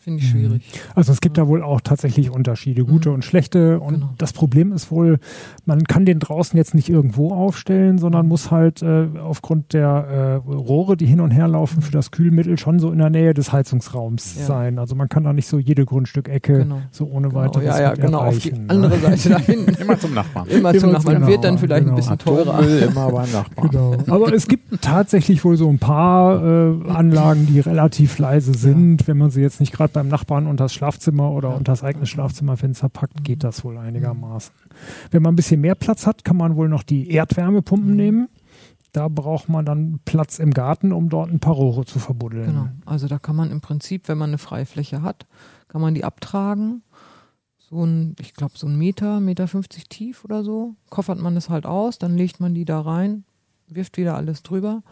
finde ich schwierig. Also es gibt da wohl auch tatsächlich Unterschiede, gute Mhm. und schlechte. Und Genau. das Problem ist wohl, man kann den draußen jetzt nicht irgendwo aufstellen, sondern muss halt äh, aufgrund der äh, Rohre, die hin und her laufen für das Kühlmittel, schon so in der Nähe des Heizungsraums Ja. sein. Also man kann da nicht so jede Grundstückecke Genau. so ohne Genau. weiteres Ja, ja, genau. Auf die ne? andere Seite <laughs> da hinten. Immer zum Nachbarn. Immer zum Nachbarn. genau, Wird dann vielleicht genau. ein bisschen teurer. Atommüll immer beim Nachbarn. Genau. Aber es gibt tatsächlich wohl so ein paar äh, Anlagen, die relativ leise sind. Wenn man sie jetzt nicht gerade beim Nachbarn unter das Schlafzimmer oder Ja. unter das eigene Schlafzimmerfenster packt, geht das wohl einigermaßen. Wenn man ein bisschen mehr Platz hat, kann man wohl noch die Erdwärmepumpen Mhm. nehmen. Da braucht man dann Platz im Garten, um dort ein paar Rohre zu verbuddeln. Genau. Also da kann man im Prinzip, wenn man eine freie Fläche hat, kann man die abtragen. So ein, ich glaube, so ein Meter, Meter 50 tief oder so. Koffert man das halt aus, dann legt man die da rein, wirft wieder alles drüber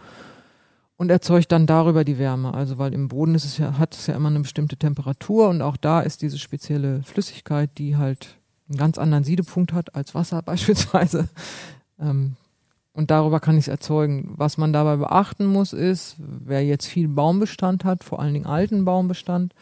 und erzeugt dann darüber die Wärme. Also weil im Boden ist es ja, hat es ja immer eine bestimmte Temperatur und auch da ist diese spezielle Flüssigkeit, die halt einen ganz anderen Siedepunkt hat als Wasser <laughs> beispielsweise. Ähm, und darüber kann ich es erzeugen. Was man dabei beachten muss, ist, wer jetzt viel Baumbestand hat, vor allen Dingen alten Baumbestand,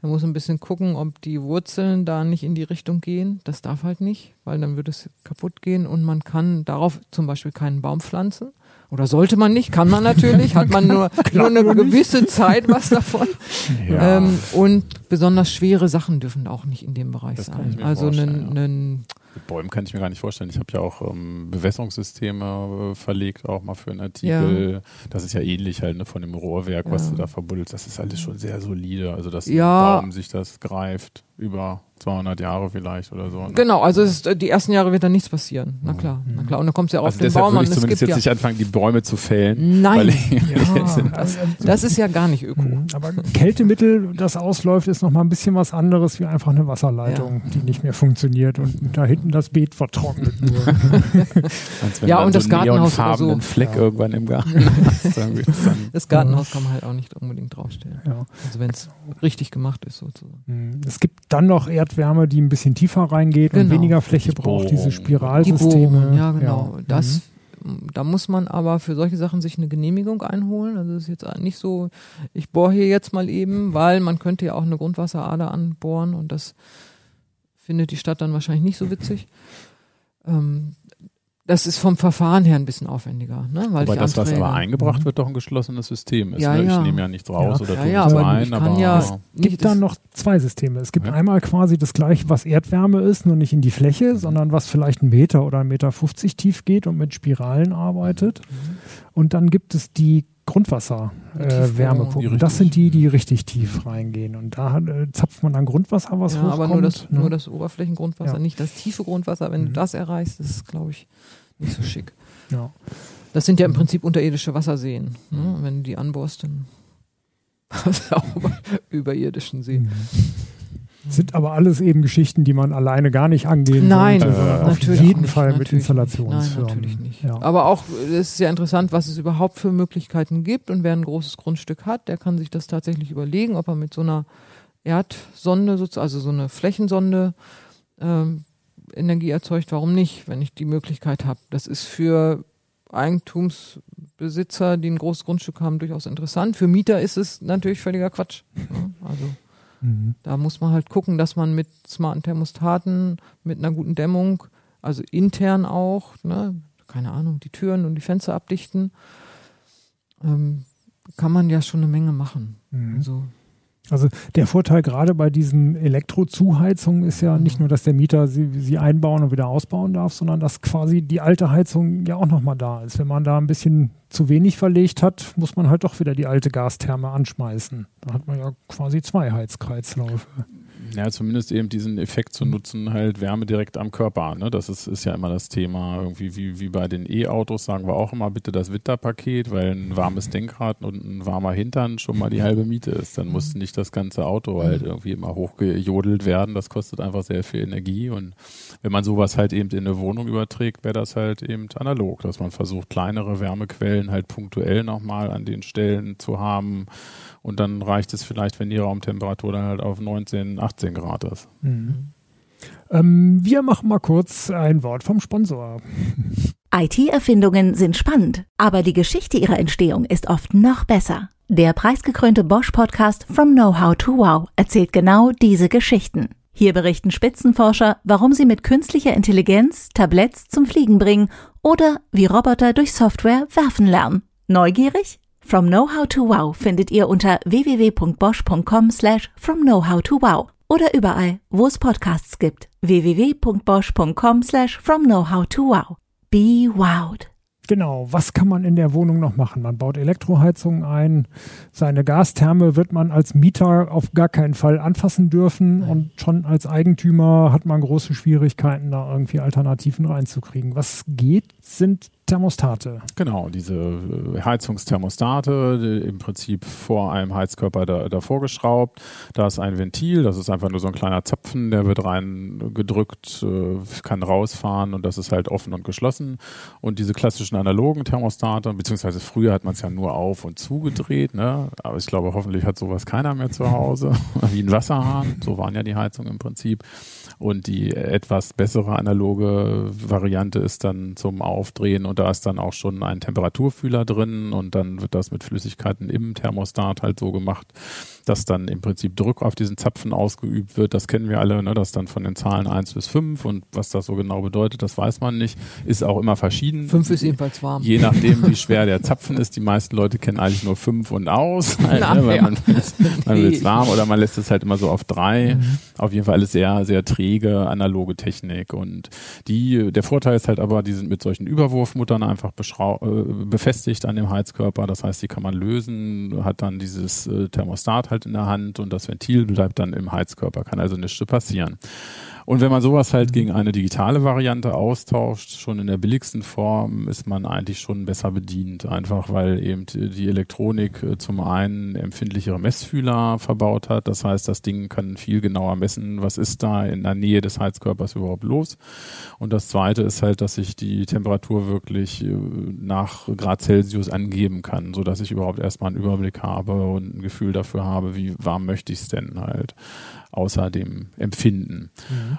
der muss ein bisschen gucken, ob die Wurzeln da nicht in die Richtung gehen. Das darf halt nicht, weil dann würde es kaputt gehen und man kann darauf zum Beispiel keinen Baum pflanzen. Oder sollte man nicht, kann man natürlich, hat man nur, <laughs> nur eine gewisse Zeit was <laughs> davon. Ja. Ähm, und besonders schwere Sachen dürfen auch nicht in dem Bereich Das sein. Also einen, ja. einen Mit Bäumen kann ich mir gar nicht vorstellen. Ich habe ja auch ähm, Bewässerungssysteme äh, verlegt, auch mal für einen Artikel. Das ist ja ähnlich halt ne, von dem Rohrwerk, was Ja. du da verbuddelst. Das ist alles schon sehr solide. Also, dass Ja. ein Baum sich das greift über 200 Jahre vielleicht oder so. Ne? Genau, also es ist, die ersten Jahre wird da nichts passieren. Na klar, na klar. Und dann kommt es ja auf Also den deshalb Baum würde an. ich Es zumindest jetzt ja, nicht anfangen, die Bäume zu fällen. Nein, <laughs> Ja, also, das ist ja gar nicht öko. Mhm. Aber Kältemittel, das ausläuft, ist nochmal ein bisschen was anderes wie einfach eine Wasserleitung, die nicht mehr funktioniert und da hinten das Beet vertrocknet <laughs> Ja, du und so das Gartenhaus oder so. Fleck Ja. irgendwann im Garten <laughs> Das Gartenhaus kann man halt auch nicht unbedingt draufstellen. ja. Also wenn es richtig gemacht ist sozusagen. Mhm. Es gibt dann noch Erdwärme, die ein bisschen tiefer reingeht und Genau. weniger Fläche Die braucht, diese. Die Spiralsysteme. Bohrungen, ja genau. Ja. Das, Da muss man aber für solche Sachen sich eine Genehmigung einholen. Also es ist jetzt nicht so, ich bohre hier jetzt mal eben, weil man könnte ja auch eine Grundwasserader anbohren und das findet die Stadt dann wahrscheinlich nicht so witzig. Ähm, das ist vom Verfahren her ein bisschen aufwendiger, ne? Weil Aber das, was Anträge- aber eingebracht wird, doch ein geschlossenes System ist. Ja, ne? Ich ja. nehme ja nichts raus Ja. oder Ja, tue ja, nichts aber rein, ich kann aber ja- Es gibt Nicht, dann noch zwei Systeme. Es gibt Ja. einmal quasi das gleiche, was Erdwärme ist, nur nicht in die Fläche, sondern was vielleicht einen Meter oder einen Meter 50 tief geht und mit Spiralen arbeitet. Und dann gibt es die Grundwasser-Wärmepumpen. Äh, das sind die, die richtig tief reingehen. Und da äh, zapft man dann Grundwasser, was ja, hochkommt. aber nur das, ne? nur das Oberflächengrundwasser, Ja. nicht das tiefe Grundwasser. Wenn Mhm. du das erreichst, ist, glaube ich, nicht so schick. ja. Das sind ja im Prinzip unterirdische Wasserseen. Ne? Wenn du die anbohrst, dann <laughs> auch über, überirdischen See. Mhm. Sind aber alles eben Geschichten, die man alleine gar nicht angehen Nein, sollte, äh, auf jeden nicht, Fall mit. Installationsfirmen. Nein, natürlich nicht. Ja. Aber auch, es ist ja interessant, was es überhaupt für Möglichkeiten gibt. Und wer ein großes Grundstück hat, der kann sich das tatsächlich überlegen, ob er mit so einer Erdsonde, also so eine Flächensonde, ähm, Energie erzeugt. Warum nicht, wenn ich die Möglichkeit habe? Das ist für Eigentumsbesitzer, die ein großes Grundstück haben, durchaus interessant. Für Mieter ist es natürlich völliger Quatsch. Also Mhm. da muss man halt gucken, dass man mit smarten Thermostaten, mit einer guten Dämmung, also intern auch, ne, keine Ahnung, die Türen und die Fenster abdichten, ähm, kann man ja schon eine Menge machen. Mhm. Also, Also der Vorteil gerade bei diesen Elektrozuheizungen ist ja nicht nur, dass der Mieter sie, sie einbauen und wieder ausbauen darf, sondern dass quasi die alte Heizung ja auch nochmal da ist. Wenn man da ein bisschen zu wenig verlegt hat, muss man halt doch wieder die alte Gastherme anschmeißen. Da hat man ja quasi zwei Heizkreisläufe. Ja, zumindest eben diesen Effekt zu nutzen, halt Wärme direkt am Körper. Ne? Das ist, ist ja immer das Thema. Irgendwie wie, wie bei den E-Autos sagen wir auch immer bitte das Winterpaket, weil ein warmes Denkrad und ein warmer Hintern schon mal die halbe Miete ist. Dann muss nicht das ganze Auto halt irgendwie immer hochgejodelt werden. Das kostet einfach sehr viel Energie. Und wenn man sowas halt eben in eine Wohnung überträgt, wäre das halt eben analog, dass man versucht, kleinere Wärmequellen halt punktuell nochmal an den Stellen zu haben. Und dann reicht es vielleicht, wenn die Raumtemperatur dann halt auf 19, 18 Grad ist. Mhm. Ähm, wir machen mal kurz ein Wort vom Sponsor. IT-Erfindungen sind spannend, aber die Geschichte ihrer Entstehung ist oft noch besser. Der preisgekrönte Bosch-Podcast From Know-how to Wow erzählt genau diese Geschichten. Hier berichten Spitzenforscher, warum sie mit künstlicher Intelligenz Tabletts zum Fliegen bringen oder wie Roboter durch Software werfen lernen. Neugierig? From Know-how to Wow findet ihr unter www.bosch.com slash from know-how to wow oder überall, wo es Podcasts gibt. www.bosch.com slash from know-how to wow. Be wowed. Genau, was kann man in der Wohnung noch machen? Man baut Elektroheizungen ein, seine Gastherme wird man als Mieter auf gar keinen Fall anfassen dürfen und schon als Eigentümer hat man große Schwierigkeiten, da irgendwie Alternativen reinzukriegen. Was geht, sind Thermostate. Genau, diese äh, Heizungsthermostate, im Prinzip vor einem Heizkörper da, davor geschraubt. Da ist ein Ventil, das ist einfach nur so ein kleiner Zapfen, der wird reingedrückt, äh, kann rausfahren und das ist halt offen und geschlossen. Und diese klassischen analogen Thermostate, beziehungsweise früher hat man es ja nur auf und zugedreht, ne? aber ich glaube, hoffentlich hat sowas keiner mehr zu Hause, <laughs> wie ein Wasserhahn. So waren ja die Heizungen im Prinzip. Und die etwas bessere analoge Variante ist dann zum Aufdrehen und da ist dann auch schon ein Temperaturfühler drin und dann wird das mit Flüssigkeiten im Thermostat halt so gemacht, dass dann im Prinzip Druck auf diesen Zapfen ausgeübt wird. Das kennen wir alle, ne? das dann von den Zahlen 1 bis 5 und was das so genau bedeutet, das weiß man nicht. Ist auch immer verschieden. 5 ist jedenfalls warm. Je nachdem, wie schwer der Zapfen ist. Die meisten Leute kennen eigentlich nur 5 und aus, halt, Na, ne? weil ja. man, man will es warm oder man lässt es halt immer so auf 3. Mhm. Auf jeden Fall alles sehr, sehr träge, analoge Technik und die, der Vorteil ist halt aber, die sind mit solchen Überwurfmuttern einfach äh, befestigt an dem Heizkörper. Das heißt, die kann man lösen, hat dann dieses äh, Thermostat halt in der Hand und das Ventil bleibt dann im Heizkörper, kann also nichts passieren. Und wenn man sowas halt gegen eine digitale Variante austauscht, schon in der billigsten Form, ist man eigentlich schon besser bedient. Einfach weil eben die Elektronik äh, zum einen empfindlichere Messfühler verbaut hat. Das heißt, das Ding kann viel genauer messen, was ist da in der Nähe des Heizkörpers überhaupt los. Und das zweite ist halt, dass ich die Temperatur wirklich äh, nach Grad Celsius angeben kann, so dass ich überhaupt erstmal einen Überblick habe und ein Gefühl dafür habe, wie warm möchte ich es denn halt außer dem Empfinden.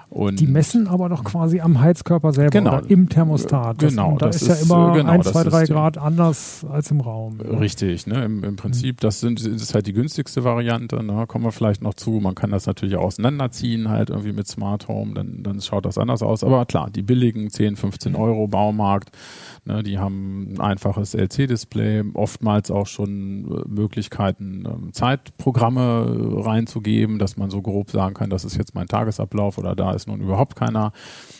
Und Die messen aber doch quasi am Heizkörper selber Genau. oder im Thermostat. Das, Genau, da das ist ja ist, immer äh, genau, 1, das 2, ist 3 die- Grad anders als im Raum. Richtig, ne? Im, im Prinzip, das sind das ist halt die günstigste Variante, ne? Kommen wir vielleicht noch zu. Man kann das natürlich auch auseinanderziehen, halt irgendwie mit Smart Home, dann, dann schaut das anders aus. Aber klar, die billigen 10, 15 Euro Baumarkt, ne, die haben ein einfaches LC-Display, oftmals auch schon äh, Möglichkeiten, ähm, Zeitprogramme äh, reinzugeben, dass man so grob sagen kann, das ist jetzt mein Tagesablauf oder da ist nun überhaupt keiner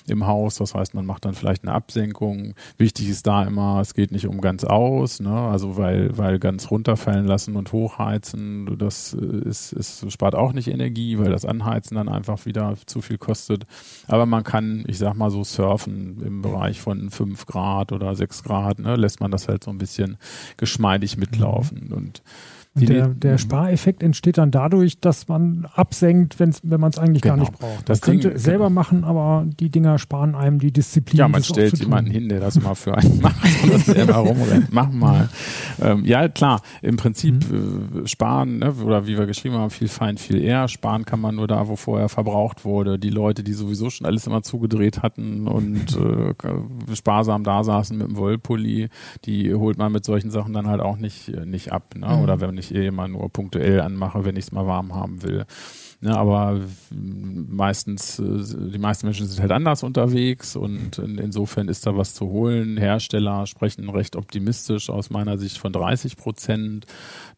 im Haus. Das heißt, man macht dann vielleicht eine Absenkung. Wichtig ist da immer, es geht nicht um ganz aus, ne? also weil, weil ganz runterfallen lassen und hochheizen, das ist, ist, spart auch nicht Energie, weil das Anheizen dann einfach wieder zu viel kostet. Aber man kann, ich sag mal so, surfen im Bereich von 5 Grad oder 6 Grad, ne? lässt man das halt so ein bisschen geschmeidig mitlaufen. Und Und der, die- der Spareffekt entsteht dann dadurch, dass man absenkt, wenn's, wenn man es eigentlich gar Genau. nicht braucht. Das Das könnte Ding- selber genau. machen, aber die Dinger sparen einem die Disziplin. Ja, man stellt jemanden hin, der das mal für einen <laughs> macht und das selber rumrennt. <laughs> Mach mal. Ähm, ja, klar, im Prinzip Mhm. äh, sparen, ne, oder wie wir geschrieben haben, viel fein, viel eher. Sparen kann man nur da, wo vorher verbraucht wurde. Die Leute, die sowieso schon alles immer zugedreht hatten und <laughs> äh, sparsam da saßen mit dem Wollpulli, die holt man mit solchen Sachen dann halt auch nicht, äh, nicht ab. Ne? Mhm. Oder wenn ich eh immer nur punktuell anmache, wenn ich es mal warm haben will. Ne, aber meistens, äh, die meisten Menschen sind halt anders unterwegs und in, insofern ist da was zu holen. Hersteller sprechen recht optimistisch aus meiner Sicht von 30 Prozent.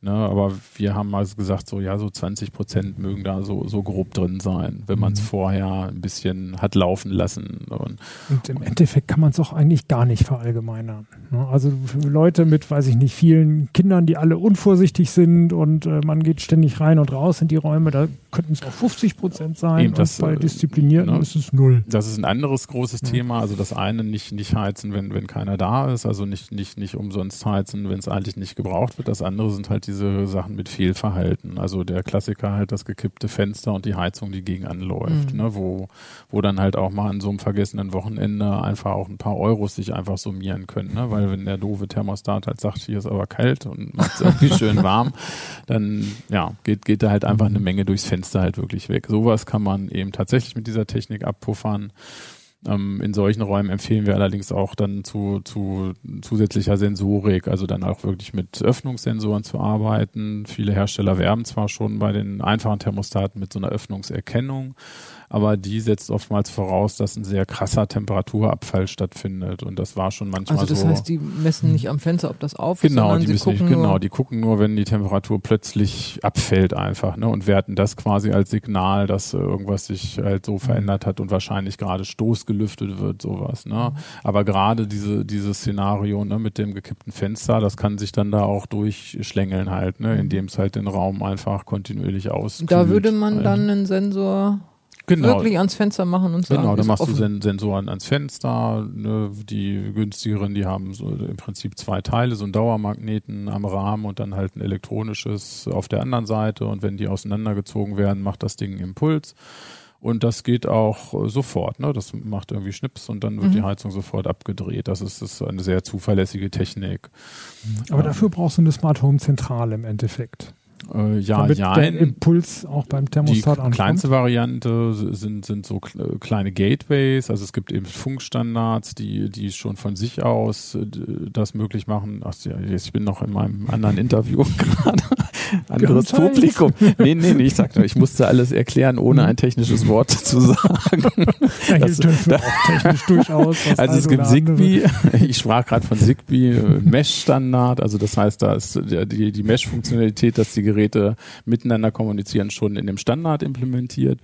Ne, aber wir haben also gesagt, so ja, so 20 Prozent mögen da so, so grob drin sein, wenn man es Mhm. vorher ein bisschen hat laufen lassen. Und Und im Endeffekt kann man es auch eigentlich gar nicht verallgemeinern. ne? Also für Leute mit, weiß ich nicht, vielen Kindern, die alle unvorsichtig sind und äh, man geht ständig rein und raus in die Räume, da könnten es auch 50 Prozent sein. Eben, das, bei äh, Disziplinierten ne? ist es null. Das ist ein anderes großes Ja. Thema. Also das eine nicht, nicht heizen, wenn, wenn keiner da ist, also nicht, nicht, nicht umsonst heizen, wenn es eigentlich nicht gebraucht wird. Das andere sind halt diese Sachen mit Fehlverhalten. Also der Klassiker halt das gekippte Fenster und die Heizung, die gegen anläuft, Mhm. ne? wo, wo dann halt auch mal an so einem vergessenen Wochenende einfach auch ein paar Euros sich einfach summieren können. Ne? Weil wenn der doofe Thermostat halt sagt, hier ist aber kalt und macht es irgendwie <laughs> schön warm, dann ja, geht, geht da halt einfach eine Menge durchs Fenster halt wirklich weg. Sowas kann man eben tatsächlich mit dieser Technik abpuffern. Ähm, in solchen Räumen empfehlen wir allerdings auch dann zu, zu zusätzlicher Sensorik, also dann auch wirklich mit Öffnungssensoren zu arbeiten. Viele Hersteller werben zwar schon bei den einfachen Thermostaten mit so einer Öffnungserkennung, aber die setzt oftmals voraus, dass ein sehr krasser Temperaturabfall stattfindet und das war schon manchmal so. Also das so, heißt, die messen nicht am Fenster, ob das auf Genau, ist, die sie nicht, nur, genau, die gucken nur, wenn die Temperatur plötzlich abfällt einfach, ne, und werten das quasi als Signal, dass äh, irgendwas sich halt so verändert hat und wahrscheinlich gerade stoßgelüftet wird, sowas, ne. Aber gerade diese, dieses Szenario, ne, mit dem gekippten Fenster, das kann sich dann da auch durchschlängeln halt, ne, indem es halt den Raum einfach kontinuierlich auskühlt. da würde man halt. dann einen Sensor genau, wirklich ans Fenster machen und sagen, Genau, da ist machst offen. du Sen Sensoren ans Fenster. Ne? Die günstigeren, die haben so im Prinzip zwei Teile, so einen Dauermagneten am Rahmen und dann halt ein elektronisches auf der anderen Seite. Und wenn die auseinandergezogen werden, macht das Ding einen Impuls. Und das geht auch sofort. Ne? Das macht irgendwie Schnips und dann wird Mhm. die Heizung sofort abgedreht. Das ist, das ist eine sehr zuverlässige Technik. Aber dafür brauchst du eine Smart Home Zentrale im Endeffekt. Äh, ja, damit ja. der Impuls auch beim Die Thermostat ankommt. kleinste Variante sind, sind so kle- kleine Gateways, also es gibt eben Funkstandards, die, die schon von sich aus äh, das möglich machen. Ach ja, ich bin noch in meinem anderen Interview <laughs> gerade. Anderes. Publikum. Nee, nee, nee, ich sag nur, ich musste alles erklären, ohne ein technisches Wort <laughs> zu sagen. Ja, das- auch technisch durchaus. Also es gibt Zigbee, ich sprach gerade von Zigbee, äh, Mesh-Standard, also das heißt, da ist die, die Mesh-Funktionalität, dass die Geräte miteinander kommunizieren, schon in dem Standard implementiert.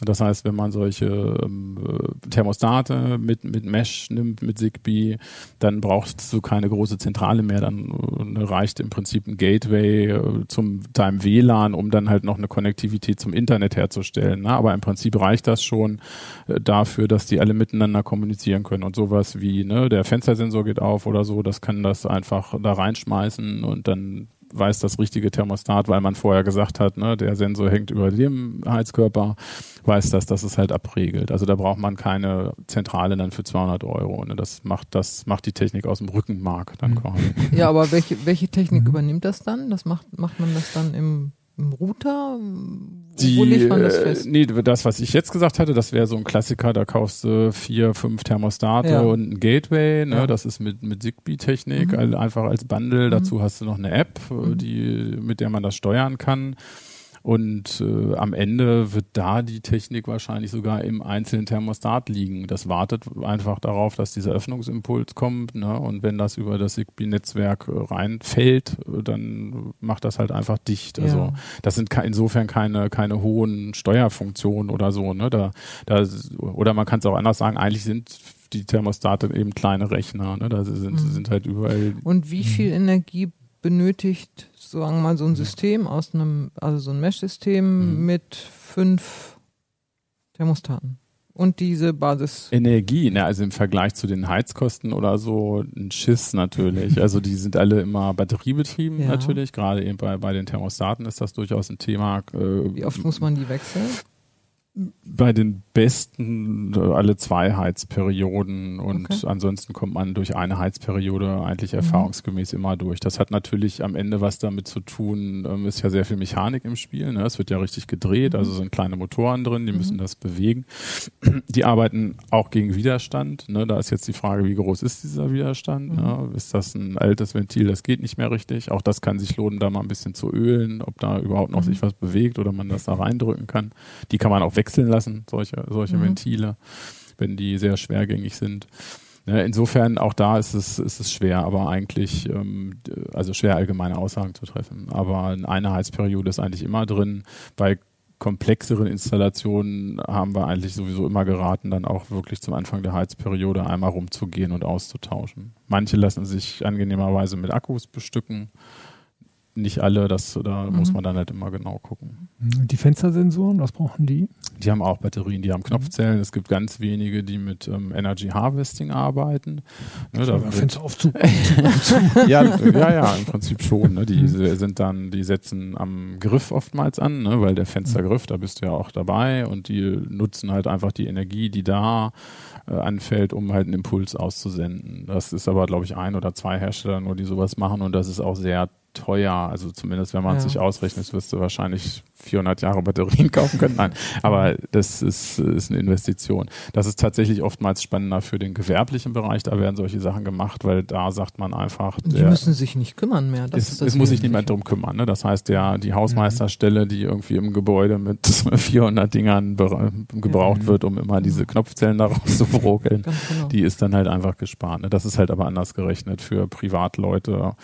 Das heißt, wenn man solche ähm, äh, Thermostate mit, mit Mesh nimmt, mit Zigbee, dann brauchst du keine große Zentrale mehr, dann äh, reicht im Prinzip ein Gateway äh, zum deinem WLAN, um dann halt noch eine Konnektivität zum Internet herzustellen. Ne? Aber im Prinzip reicht das schon äh, dafür, dass die alle miteinander kommunizieren können und sowas wie ne, der Fenstersensor geht auf oder so, das kann das einfach da reinschmeißen und dann weiß das richtige Thermostat, weil man vorher gesagt hat, ne, der Sensor hängt über dem Heizkörper, weiß das, dass es halt abregelt. Also da braucht man keine Zentrale dann für 200 Euro. Ne? Das macht das macht die Technik aus dem Rückenmark dann Mhm. quasi. Ja, aber welche, welche Technik Mhm. übernimmt das dann? Das macht, macht man das dann im, im Router? Die, Wo legt man das äh, fest? Nee, das, was ich jetzt gesagt hatte, das wäre so ein Klassiker, da kaufst du vier, fünf Thermostate Ja. und ein Gateway, ne? Ja. das ist mit, mit Zigbee-Technik, Mhm. also einfach als Bundle. Mhm. Dazu hast du noch eine App, äh, Mhm. die, mit der man das steuern kann. Und äh, am Ende wird da die Technik wahrscheinlich sogar im einzelnen Thermostat liegen. Das wartet einfach darauf, dass dieser Öffnungsimpuls kommt. Ne? Und wenn das über das Zigbee-Netzwerk äh, reinfällt, äh, dann macht das halt einfach dicht. Also Ja. das sind insofern keine, keine hohen Steuerfunktionen oder so. Ne? Da, da, oder man kann es auch anders sagen, eigentlich sind die Thermostate eben kleine Rechner. Ne? Da sind, Mhm. sind halt überall. Und wie viel Energie benötigt, sagen wir mal, so ein System aus einem, also so ein Mesh-System Mhm. mit fünf Thermostaten? Und diese Basis. Energie, ne, also im Vergleich zu den Heizkosten oder so, ein Schiss natürlich. <laughs> Also die sind alle immer batteriebetrieben Ja. natürlich. Gerade eben bei, bei den Thermostaten ist das durchaus ein Thema. Äh, Wie oft muss man die wechseln? Bei den besten äh, alle zwei Heizperioden und Okay. ansonsten kommt man durch eine Heizperiode eigentlich Mhm. erfahrungsgemäß immer durch. Das hat natürlich am Ende was damit zu tun, ähm, ist ja sehr viel Mechanik im Spiel. Ne? Es wird ja richtig gedreht, Mhm. also sind kleine Motoren drin, die Mhm. müssen das bewegen. Die arbeiten auch gegen Widerstand. Ne? Da ist jetzt die Frage, wie groß ist dieser Widerstand? Mhm. Ne? Ist das ein altes Ventil, das geht nicht mehr richtig? Auch das kann sich lohnen, da mal ein bisschen zu ölen, ob da überhaupt noch Mhm. sich was bewegt oder man das da reindrücken kann. Die kann man auch wechseln lassen, solche, solche Mhm. Ventile, wenn die sehr schwergängig sind. Insofern auch da ist es, ist es schwer, aber eigentlich, ähm, also schwer allgemeine Aussagen zu treffen. Aber eine Heizperiode ist eigentlich immer drin. Bei komplexeren Installationen haben wir eigentlich sowieso immer geraten, dann auch wirklich zum Anfang der Heizperiode einmal rumzugehen und auszutauschen. Manche lassen sich angenehmerweise mit Akkus bestücken. Nicht alle, das, da muss Mhm. man dann halt immer genau gucken. Die Fenstersensoren, was brauchen die? Die haben auch Batterien, die haben Knopfzellen. Es gibt ganz wenige, die mit ähm, Energy Harvesting arbeiten. Ne, da Fenster aufzu. <laughs> <laughs> ja, ja, ja, im Prinzip schon. Ne? Die sind dann, die setzen am Griff oftmals an, ne? weil der Fenstergriff, da bist du ja auch dabei und die nutzen halt einfach die Energie, die da äh, anfällt, um halt einen Impuls auszusenden. Das ist aber, glaube ich, ein oder zwei Hersteller nur, die sowas machen und das ist auch sehr teuer. Also zumindest, wenn man ja. sich ausrechnet, wirst du wahrscheinlich 400 Jahre Batterien <laughs> kaufen können. Nein, aber das ist, ist eine Investition. Das ist tatsächlich oftmals spannender für den gewerblichen Bereich. Da werden solche Sachen gemacht, weil da sagt man einfach. Die müssen sich nicht kümmern mehr. Das es, es muss sich niemand drum kümmern. Ne? Das heißt, der, die Hausmeisterstelle, die irgendwie im Gebäude mit <laughs> 400 Dingern gebraucht ja. wird, um immer diese Knopfzellen daraus zu <laughs> brokeln, genau. die ist dann halt einfach gespart. Ne? Das ist halt aber anders gerechnet für Privatleute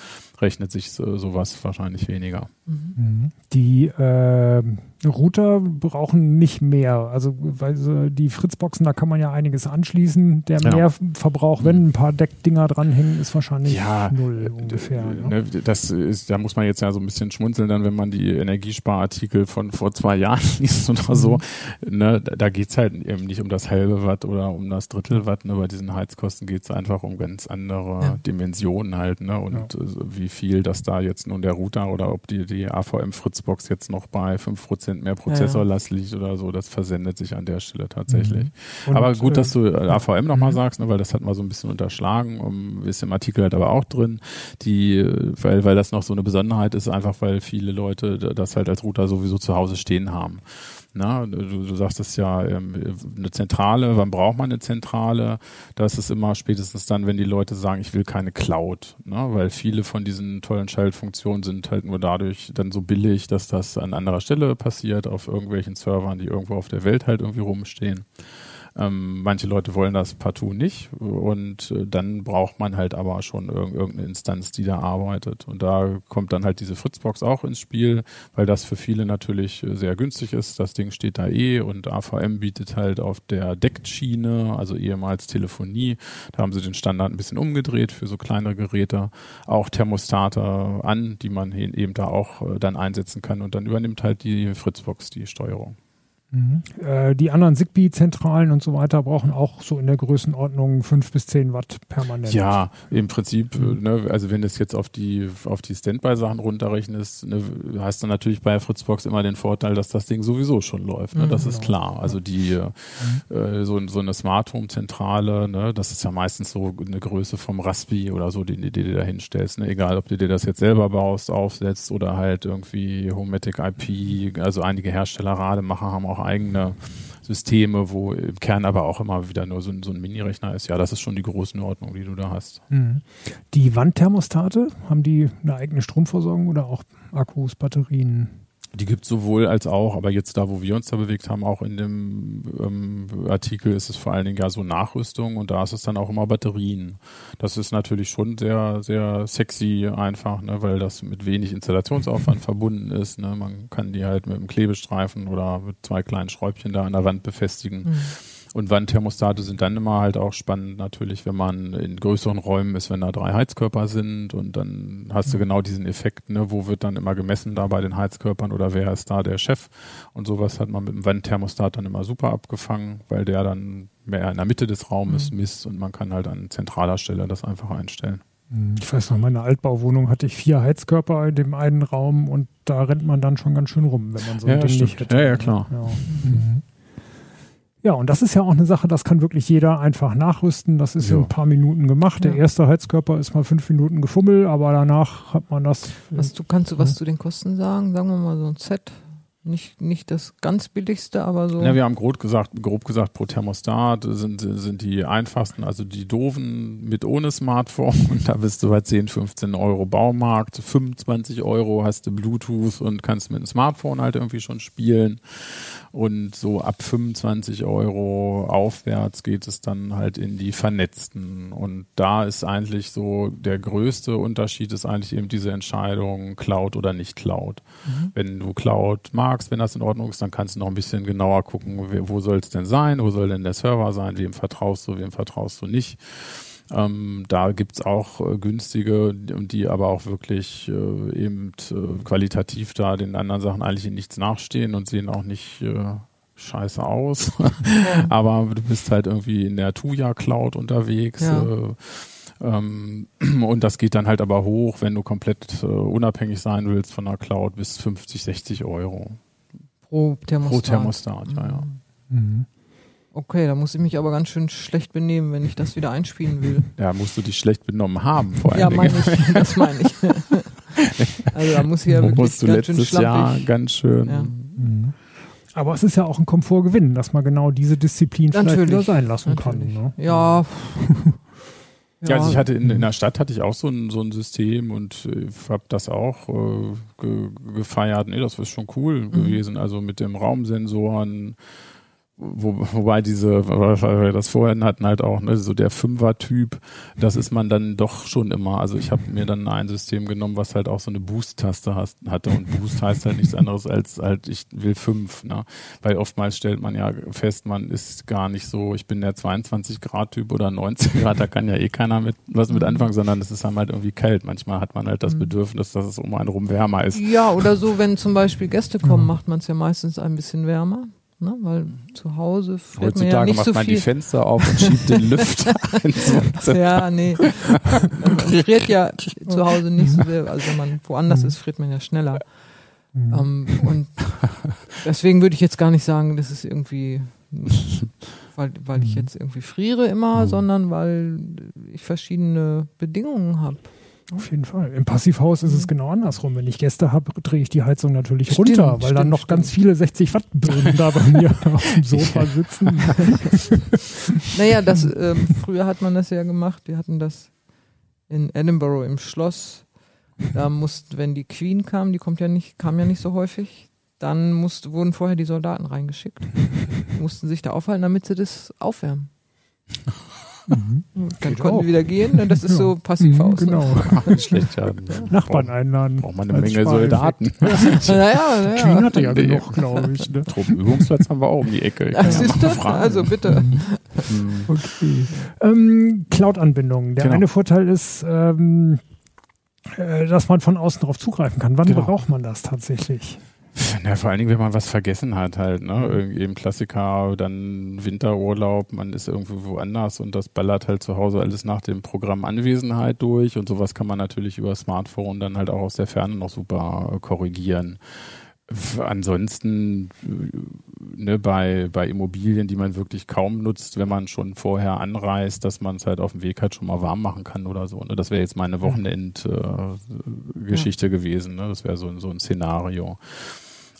rechnet sich so, sowas wahrscheinlich weniger. Mhm. Die äh, Router brauchen nicht mehr. Also weil die Fritzboxen, da kann man ja einiges anschließen. Der ja. Mehrverbrauch, wenn ein paar Deckdinger dranhängen, ist wahrscheinlich ja, null ungefähr. Ne? ne? Das ist, da muss man jetzt ja so ein bisschen schmunzeln, dann, wenn man die Energiesparartikel von vor zwei Jahren <laughs> liest oder so. Mhm. Ne, da es halt eben nicht um das halbe Watt oder um das Drittel Watt. Ne? Bei diesen Heizkosten geht es einfach um ganz andere ja. Dimensionen halt. Ne? Und ja. wie viel das da jetzt nun der Router oder ob die, die AVM Fritzbox jetzt noch bei 5% mehr Prozessorlast ja. liegt oder so, das versendet sich an der Stelle tatsächlich. Mhm. aber gut, dass du äh, AVM nochmal mhm. sagst, ne, weil das hat man so ein bisschen unterschlagen, um, ist im Artikel halt aber auch drin, die, weil, weil das noch so eine Besonderheit ist, einfach weil viele Leute das halt als Router sowieso zu Hause stehen haben. Na, du, du sagst es ja, ähm, eine Zentrale, wann braucht man eine Zentrale? Das ist immer spätestens dann, wenn die Leute sagen, ich will keine Cloud, ne? weil viele von diesen tollen Schaltfunktionen sind halt nur dadurch dann so billig, dass das an anderer Stelle passiert, auf irgendwelchen Servern, die irgendwo auf der Welt halt irgendwie rumstehen. Ähm, manche Leute wollen das partout nicht und äh, dann braucht man halt aber schon irg irgendeine Instanz, die da arbeitet. Und da kommt dann halt diese Fritzbox auch ins Spiel, weil das für viele natürlich äh, sehr günstig ist. Das Ding steht da eh und AVM bietet halt auf der Deckschiene, also ehemals Telefonie, da haben sie den Standard ein bisschen umgedreht für so kleinere Geräte, auch Thermostate an, die man eben da auch äh, dann einsetzen kann und dann übernimmt halt die Fritzbox die Steuerung. Mhm. Äh, die anderen Zigbee-Zentralen und so weiter brauchen auch so in der Größenordnung 5 bis 10 Watt permanent. Ja, im Prinzip, mhm. ne, also wenn du es jetzt auf die, auf die Standby-Sachen runterrechnest, ne, hast du natürlich bei Fritzbox immer den Vorteil, dass das Ding sowieso schon läuft. Ne? Mhm, das genau. ist klar. Also die, mhm. äh, so, so eine Smart Home-Zentrale, ne, das ist ja meistens so eine Größe vom Raspi oder so, die, die, die du da hinstellst. Ne? Egal, ob du dir das jetzt selber baust, aufsetzt oder halt irgendwie Homematic IP, also einige Hersteller, Rademacher haben auch eigene Systeme, wo im Kern aber auch immer wieder nur so ein, so ein Mini-Rechner ist. Ja, das ist schon die Größenordnung, die du da hast. Mhm. Die Wandthermostate, haben die eine eigene Stromversorgung oder auch Akkus, Batterien? Die gibt es sowohl als auch, aber jetzt da, wo wir uns da bewegt haben, auch in dem ähm, Artikel ist es vor allen Dingen ja so Nachrüstung und da ist es dann auch immer Batterien. Das ist natürlich schon sehr, sehr sexy einfach, ne, weil das mit wenig Installationsaufwand <laughs> verbunden ist. Ne. Man kann die halt mit einem Klebestreifen oder mit zwei kleinen Schräubchen da an der Wand befestigen. Mhm und Wandthermostate sind dann immer halt auch spannend natürlich, wenn man in größeren Räumen ist, wenn da drei Heizkörper sind und dann hast du genau diesen Effekt, ne, wo wird dann immer gemessen da bei den Heizkörpern oder wer ist da der Chef und sowas hat man mit dem Wandthermostat dann immer super abgefangen, weil der dann mehr in der Mitte des Raumes mhm. misst und man kann halt an zentraler Stelle das einfach einstellen. Mhm. Ich weiß noch, meine Altbauwohnung hatte ich vier Heizkörper in dem einen Raum und da rennt man dann schon ganz schön rum, wenn man so ein ja, Ding nicht hätte. Ja, ja, klar. Ja. Mhm. Ja, und das ist ja auch eine Sache, das kann wirklich jeder einfach nachrüsten. Das ist ja. in ein paar Minuten gemacht. Der erste Heizkörper ist mal fünf Minuten gefummelt, aber danach hat man das. Was du, kannst du was zu den Kosten sagen? Sagen wir mal so ein Set nicht, nicht das ganz billigste, aber so. Ja, wir haben grob gesagt, grob gesagt, pro Thermostat sind, sind die einfachsten, also die doofen mit ohne Smartphone. Und <laughs> da bist du bei 10, 15 Euro Baumarkt. 25 Euro hast du Bluetooth und kannst mit dem Smartphone halt irgendwie schon spielen. Und so ab 25 Euro aufwärts geht es dann halt in die vernetzten. Und da ist eigentlich so der größte Unterschied ist eigentlich eben diese Entscheidung Cloud oder nicht Cloud. Mhm. Wenn du Cloud magst, wenn das in Ordnung ist, dann kannst du noch ein bisschen genauer gucken, wo soll es denn sein, wo soll denn der Server sein, wem vertraust du, wem vertraust du nicht. Ähm, da gibt's auch äh, günstige, die aber auch wirklich äh, eben äh, qualitativ da den anderen Sachen eigentlich in nichts nachstehen und sehen auch nicht äh, scheiße aus. <laughs> aber du bist halt irgendwie in der Tuya Cloud unterwegs. Ja. Äh, ähm, <clears throat> und das geht dann halt aber hoch, wenn du komplett äh, unabhängig sein willst von der Cloud, bis 50, 60 Euro. Pro Thermostat. Pro Thermostat, ja, ja. Mhm. Okay, da muss ich mich aber ganz schön schlecht benehmen, wenn ich das wieder einspielen will. <laughs> Ja, musst du dich schlecht benommen haben, vor allem. Ja, meine ich, das meine ich. <laughs> Also da muss hier Wo wirklich musst du ganz schön letztes Jahr schlampig. ganz schön. Ja. Mhm. Aber es ist ja auch ein Komfortgewinn, dass man genau diese Disziplin vielleicht Natürlich. wieder sein lassen kann. Natürlich. Ne? Ja. Ja, <laughs> also ich hatte in, in der Stadt hatte ich auch so ein, so ein System und äh, habe das auch äh, ge, gefeiert. Nee, das ist schon cool gewesen. Also mit dem Raumsensoren, wo, wobei diese, weil wir das vorhin hatten, halt auch, ne, so der Fünfer-Typ, das ist man dann doch schon immer. Also ich habe mir dann ein System genommen, was halt auch so eine Boost-Taste hatte und Boost heißt halt nichts anderes als halt, ich will fünf, ne? Weil oftmals stellt man ja fest, man ist gar nicht so, ich bin der 22-Grad-Typ oder 19 Grad, da kann ja eh keiner mit was mit anfangen, sondern es ist dann halt irgendwie kalt. Manchmal hat man halt das Bedürfnis, dass es um einen rum wärmer ist. Ja, oder so, wenn zum Beispiel Gäste kommen, macht man es ja meistens ein bisschen wärmer. Ne? Weil zu Hause friert man ja macht so man viel. die Fenster auf und schiebt den Lüfter <laughs> ins Ja, nee. Man <laughs> friert ja zu Hause nicht so sehr. Also wenn man woanders ist, friert man ja schneller. Ähm, und deswegen würde ich jetzt gar nicht sagen, das ist irgendwie, weil, weil ich jetzt irgendwie friere immer, sondern weil ich verschiedene Bedingungen habe. Auf jeden Fall. Im Passivhaus ist es genau andersrum. Wenn ich Gäste habe, drehe ich die Heizung natürlich Stimmt, runter, weil dann stimmt, noch ganz viele 60 Watt Böden da bei mir <laughs> auf dem Sofa sitzen. <laughs> Naja, das, ähm, früher hat man das ja gemacht. Wir hatten das in Edinburgh im Schloss. Da mussten, wenn die Queen kam, die kommt ja nicht, kam ja nicht so häufig, dann musste, wurden vorher die Soldaten reingeschickt. Die <laughs> mussten sich da aufhalten, damit sie das aufwärmen. Dann Geht konnten auch. die wieder gehen. Und das ist Ja. so Passivhaus. Mhm, genau. Schlecht, ja. Nachbarn einladen. Braucht man eine Menge. Soldaten. <laughs> Ne? Naja, naja. Queen hatte ja <laughs> Nee. genug, glaube ich. Ne? Truppenübungsplatz haben wir auch um die Ecke. Ich Ach, kann ja siehst du? Also bitte. Hm. Okay. Ähm, Cloud-Anbindungen. Der Genau. eine Vorteil ist, ähm, äh, dass man von außen darauf zugreifen kann. Wann Genau. braucht man das tatsächlich? Na, vor allen Dingen, wenn man was vergessen hat halt, ne? Irgendwie Eben Klassiker, dann Winterurlaub, man ist irgendwo woanders und das ballert halt zu Hause alles nach dem Programm Anwesenheit durch und sowas kann man natürlich über Smartphone dann halt auch aus der Ferne noch super äh, korrigieren. Ansonsten äh, ne, bei, bei Immobilien, die man wirklich kaum nutzt, wenn man schon vorher anreist, dass man es halt auf dem Weg halt schon mal warm machen kann oder so. Ne? Das wäre jetzt meine Wochenend-Geschichte äh, Geschichte gewesen. Ne? Das wäre so, so ein Szenario.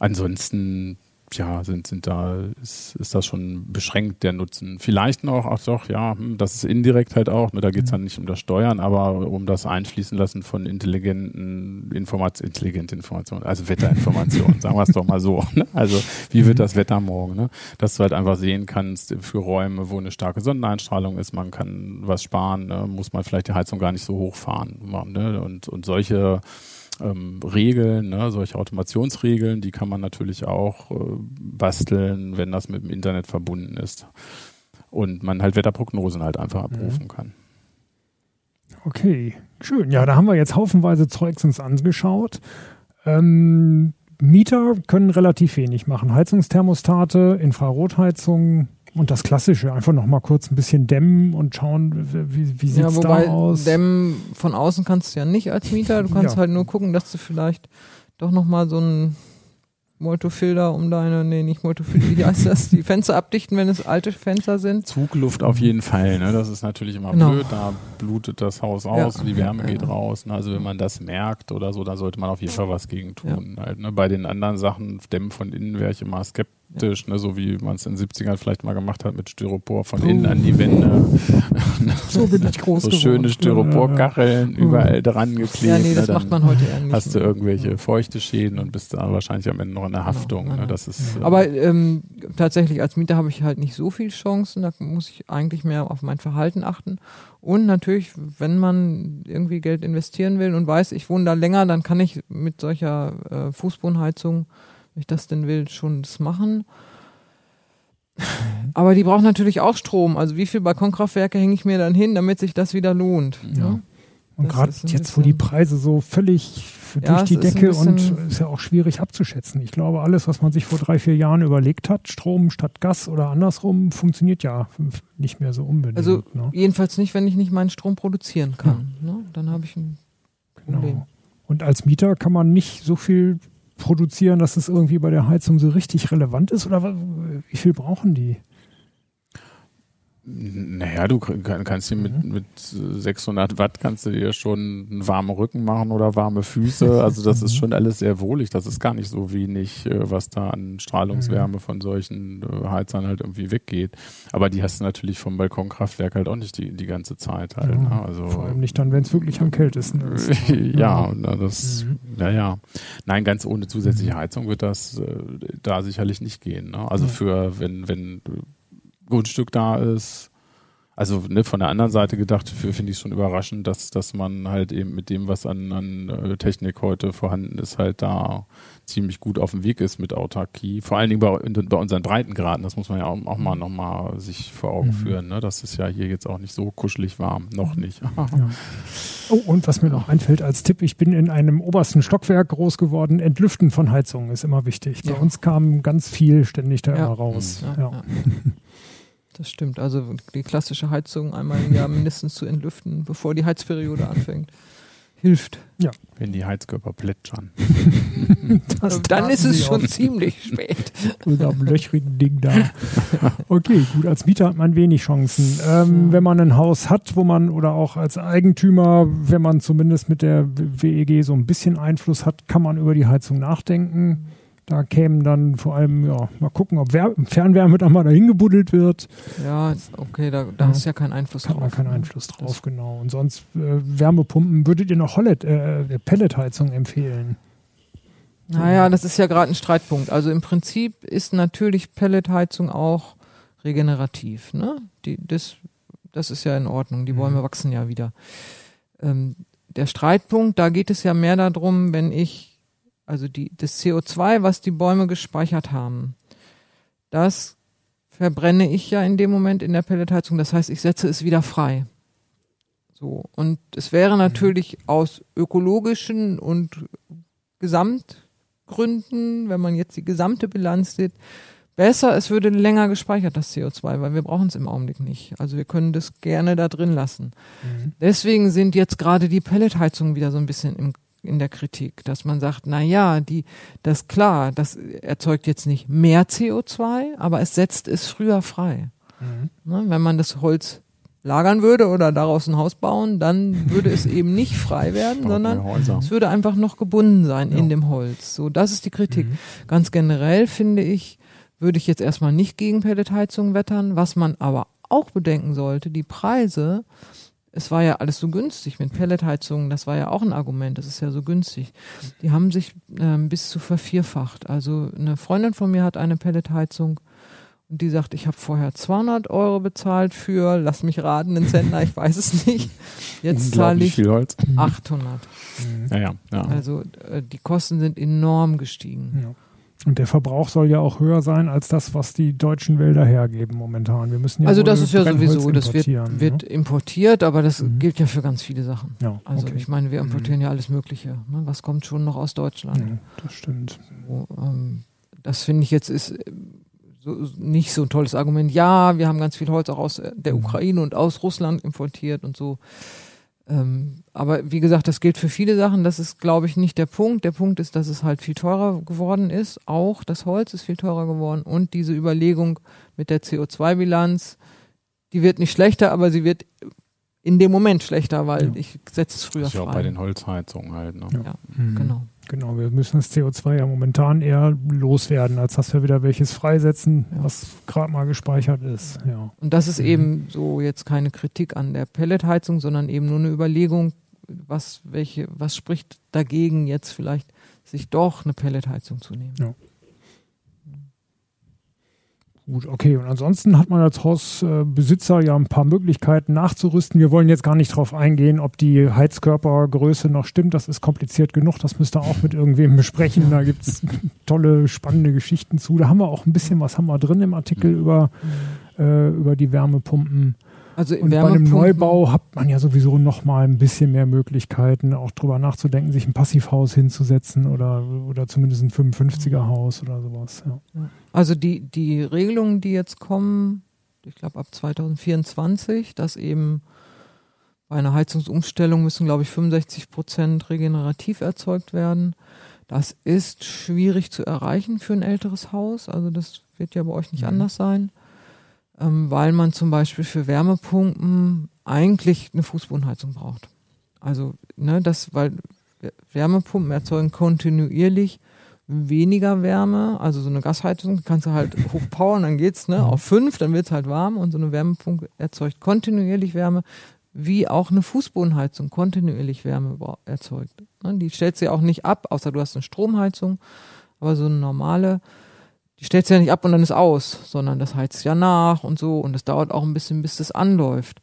Ansonsten, ja, sind, sind da, ist, ist das schon beschränkt, der Nutzen. Vielleicht noch, ach doch, ja, hm, das ist indirekt halt auch, ne, da geht es dann nicht um das Steuern, aber um das Einfließen lassen von intelligenten Informationen, intelligente Informationen, also Wetterinformationen, <laughs> sagen wir es doch mal so. Ne? Also, wie wird das Wetter morgen? Ne? Dass du halt einfach sehen kannst für Räume, wo eine starke Sonneneinstrahlung ist, man kann was sparen, ne? muss man vielleicht die Heizung gar nicht so hochfahren. Ne? Und, und solche ähm, Regeln, ne, solche Automationsregeln, die kann man natürlich auch äh, basteln, wenn das mit dem Internet verbunden ist. Und man halt Wetterprognosen halt einfach abrufen kann. Okay, schön. Ja, da haben wir jetzt haufenweise Zeugs uns angeschaut. Ähm, Mieter können relativ wenig machen. Heizungsthermostate, Infrarotheizungen und das Klassische. Einfach noch mal kurz ein bisschen dämmen und schauen, wie, wie sieht Ja, es wobei da aus. Dämmen von außen kannst du ja nicht als Mieter. Du kannst Ja. halt nur gucken, dass du vielleicht doch nochmal so ein Multofilter um deine, nee, nicht Multofilter, wie heißt das? Die Fenster abdichten, wenn es alte Fenster sind. Zugluft auf jeden Fall, ne? Das ist natürlich immer Genau. blöd, da blutet das Haus aus, Ja. die Wärme Ja, geht ja. raus. Ne? Also wenn man das merkt oder so, da sollte man auf jeden Fall was gegen tun. Halt, ne? Bei den anderen Sachen, Dämmen von innen wäre ich immer skeptisch, ne? so wie man es in den 70ern vielleicht mal gemacht hat mit Styropor von innen an die Wände. <laughs> so bin ich groß so geworden. schöne Styroporkacheln überall dran geklebt. Ja, nee, das ne? macht man heute eher nicht. Hast du irgendwelche feuchte Schäden und bist da wahrscheinlich am Ende noch in der Haftung. nein, ne? nein. Das ist, äh, Aber ähm, tatsächlich als Mieter habe ich halt nicht so viel Chancen. Da muss ich eigentlich mehr auf mein Verhalten achten. Und natürlich, wenn man irgendwie Geld investieren will und weiß, ich wohne da länger, dann kann ich mit solcher äh, Fußbodenheizung, wenn ich das denn will, schon das machen. Aber die braucht natürlich auch Strom. Also wie viel Balkonkraftwerke hänge ich mir dann hin, damit sich das wieder lohnt? Ja. ne? Und gerade jetzt, wo die Preise so völlig Ja, durch die es ist Decke und ist ja auch schwierig abzuschätzen. Ich glaube, alles, was man sich vor drei, vier Jahren überlegt hat, Strom statt Gas oder andersrum, funktioniert ja nicht mehr so unbedingt. Also ne? jedenfalls nicht, wenn ich nicht meinen Strom produzieren kann. Ne? Dann habe ich ein Problem. Genau. Und als Mieter kann man nicht so viel produzieren, dass es irgendwie bei der Heizung so richtig relevant ist? Oder wie viel brauchen die? Naja, du kannst dir mit, mhm. mit 600 Watt kannst du dir schon einen warmen Rücken machen oder warme Füße. Also das <laughs> ist mhm. schon alles sehr wohlig. Das ist gar nicht so wenig, äh, was da an Strahlungswärme mhm. von solchen äh, Heizern halt irgendwie weggeht. Aber die hast du natürlich vom Balkonkraftwerk halt auch nicht die, die ganze Zeit halt. Ne? Also, Vor allem nicht dann, wenn es wirklich am kältesten ist. <laughs> ja, na, das, mhm. naja. Nein, ganz ohne zusätzliche Heizung wird das äh, da sicherlich nicht gehen. Ne? Also für, wenn, wenn Grundstück da ist. Also ne, von der anderen Seite gedacht, finde ich es schon überraschend, dass, dass man halt eben mit dem, was an, an äh, Technik heute vorhanden ist, halt da ziemlich gut auf dem Weg ist mit Autarkie. Vor allen Dingen bei, bei unseren Breitengraden, das muss man ja auch, auch mal nochmal sich vor Augen mhm. führen. Ne? Das ist ja hier jetzt auch nicht so kuschelig warm, noch nicht. ja. <laughs> Oh, und was mir noch einfällt als Tipp, ich bin in einem obersten Stockwerk groß geworden. Entlüften von Heizungen ist immer wichtig. Bei ja. uns kam ganz viel ständig da immer raus. Ja, Das stimmt. Also die klassische Heizung einmal im Jahr mindestens zu entlüften, bevor die Heizperiode anfängt, hilft. Ja. Wenn die Heizkörper plätschern. <laughs> Dann ist es schon ziemlich spät. <laughs> Mit einem löchrigen Ding da. Okay, gut, als Mieter hat man wenig Chancen. Ähm, ja. Wenn man ein Haus hat, wo man oder auch als Eigentümer, wenn man zumindest mit der WEG so ein bisschen Einfluss hat, kann man über die Heizung nachdenken. Da kämen dann vor allem, ja, mal gucken, ob Wer Fernwärme dann mal dahin gebuddelt wird. Ja, okay, da, da ja. hast du ja keinen Einfluss Hat drauf. Hat man keinen Einfluss drauf, das genau. Und sonst äh, Wärmepumpen, würdet ihr noch Hollet, äh, Pelletheizung empfehlen? Naja, das ist ja gerade ein Streitpunkt. Also im Prinzip ist natürlich Pelletheizung auch regenerativ. Ne? Die, das, das ist ja in Ordnung. Die. Bäume mhm. wachsen ja wieder. Ähm, der Streitpunkt, da geht es ja mehr darum, wenn ich also die, das CO2, was die Bäume gespeichert haben, das verbrenne ich ja in dem Moment in der Pelletheizung. Das heißt, ich setze es wieder frei. So. Und es wäre natürlich aus ökologischen und Gesamtgründen, wenn man jetzt die gesamte Bilanz sieht, besser, es würde länger gespeichert, das CO2, weil wir brauchen es im Augenblick nicht. Also wir können das gerne da drin lassen. Mhm. Deswegen sind jetzt gerade die Pelletheizungen wieder so ein bisschen im in der Kritik, dass man sagt, na ja, die, das klar, das erzeugt jetzt nicht mehr CO2, aber es setzt es früher frei. Mhm. Ne, wenn man das Holz lagern würde oder daraus ein Haus bauen, dann würde es eben nicht frei <laughs> werden, sondern es würde einfach noch gebunden sein ja. in dem Holz. So, das ist die Kritik. Mhm. Ganz generell finde ich, würde ich jetzt erstmal nicht gegen Pelletheizung wettern. Was man aber auch bedenken sollte, die Preise es war ja alles so günstig mit Pelletheizungen, das war ja auch ein Argument, das ist ja so günstig. Die haben sich ähm, bis zu vervierfacht. Also eine Freundin von mir hat eine Pelletheizung und die sagt, ich habe vorher 200 Euro bezahlt für, lass mich raten, einen Zentner, ich weiß es nicht. Jetzt zahle ich 800. Mhm. Ja, ja, ja. Also äh, die Kosten sind enorm gestiegen. Und der Verbrauch soll ja auch höher sein als das, was die deutschen Wälder hergeben momentan. Wir müssen ja also das ist ja sowieso, das wird, wird ne? importiert, aber das mhm. gilt ja für ganz viele Sachen. Ja, also okay. ich meine, wir importieren mhm. ja alles Mögliche. Ne? Was kommt schon noch aus Deutschland? Ja, das stimmt. So, ähm, das finde ich jetzt ist äh, so, nicht so ein tolles Argument. Ja, wir haben ganz viel Holz auch aus der mhm. Ukraine und aus Russland importiert und so. Ähm, aber wie gesagt, das gilt für viele Sachen. Das ist, glaube ich, nicht der Punkt. Der Punkt ist, dass es halt viel teurer geworden ist. Auch das Holz ist viel teurer geworden. Und diese Überlegung mit der CO2-Bilanz, die wird nicht schlechter, aber sie wird in dem Moment schlechter, weil ja. ich setze es früher das ist frei. Ja auch bei den Holzheizungen halt. Ne? Ja, ja mhm. genau. Genau, wir müssen das CO2 ja momentan eher loswerden, als dass wir wieder welches freisetzen, ja. was gerade mal gespeichert ist. Ja. Und das ist mhm. eben so jetzt keine Kritik an der Pelletheizung, sondern eben nur eine Überlegung, was, welche, was spricht dagegen, jetzt vielleicht sich doch eine Pelletheizung zu nehmen. Ja. Gut, okay. Und ansonsten hat man als Hausbesitzer ja ein paar Möglichkeiten nachzurüsten. Wir wollen jetzt gar nicht darauf eingehen, ob die Heizkörpergröße noch stimmt. Das ist kompliziert genug. Das müsst ihr auch mit irgendwem besprechen. Da gibt es <laughs> tolle, spannende Geschichten zu. Da haben wir auch ein bisschen was haben wir drin im Artikel mhm. über, äh, über die Wärmepumpen. Also und bei einem Neubau hat man ja sowieso noch mal ein bisschen mehr Möglichkeiten, auch drüber nachzudenken, sich ein Passivhaus hinzusetzen oder, oder zumindest ein 55er Haus oder sowas. Ja. Also die, die Regelungen, die jetzt kommen, ich glaube ab 2024, dass eben bei einer Heizungsumstellung müssen, glaube ich, 65 Prozent regenerativ erzeugt werden. Das ist schwierig zu erreichen für ein älteres Haus. Also das wird ja bei euch nicht mhm. anders sein. Ähm, weil man zum Beispiel für Wärmepumpen eigentlich eine Fußbodenheizung braucht. Also, ne, das, weil Wärmepumpen erzeugen kontinuierlich weniger Wärme, also so eine Gasheizung kannst du halt <laughs> hochpowern, dann geht's ne, auf fünf, dann wird's halt warm und so eine Wärmepumpe erzeugt kontinuierlich Wärme, wie auch eine Fußbodenheizung kontinuierlich Wärme erzeugt. Ne, die stellt sie auch nicht ab, außer du hast eine Stromheizung, aber so eine normale, die stellt sie ja nicht ab und dann ist aus, sondern das heizt ja nach und so und es dauert auch ein bisschen, bis das anläuft.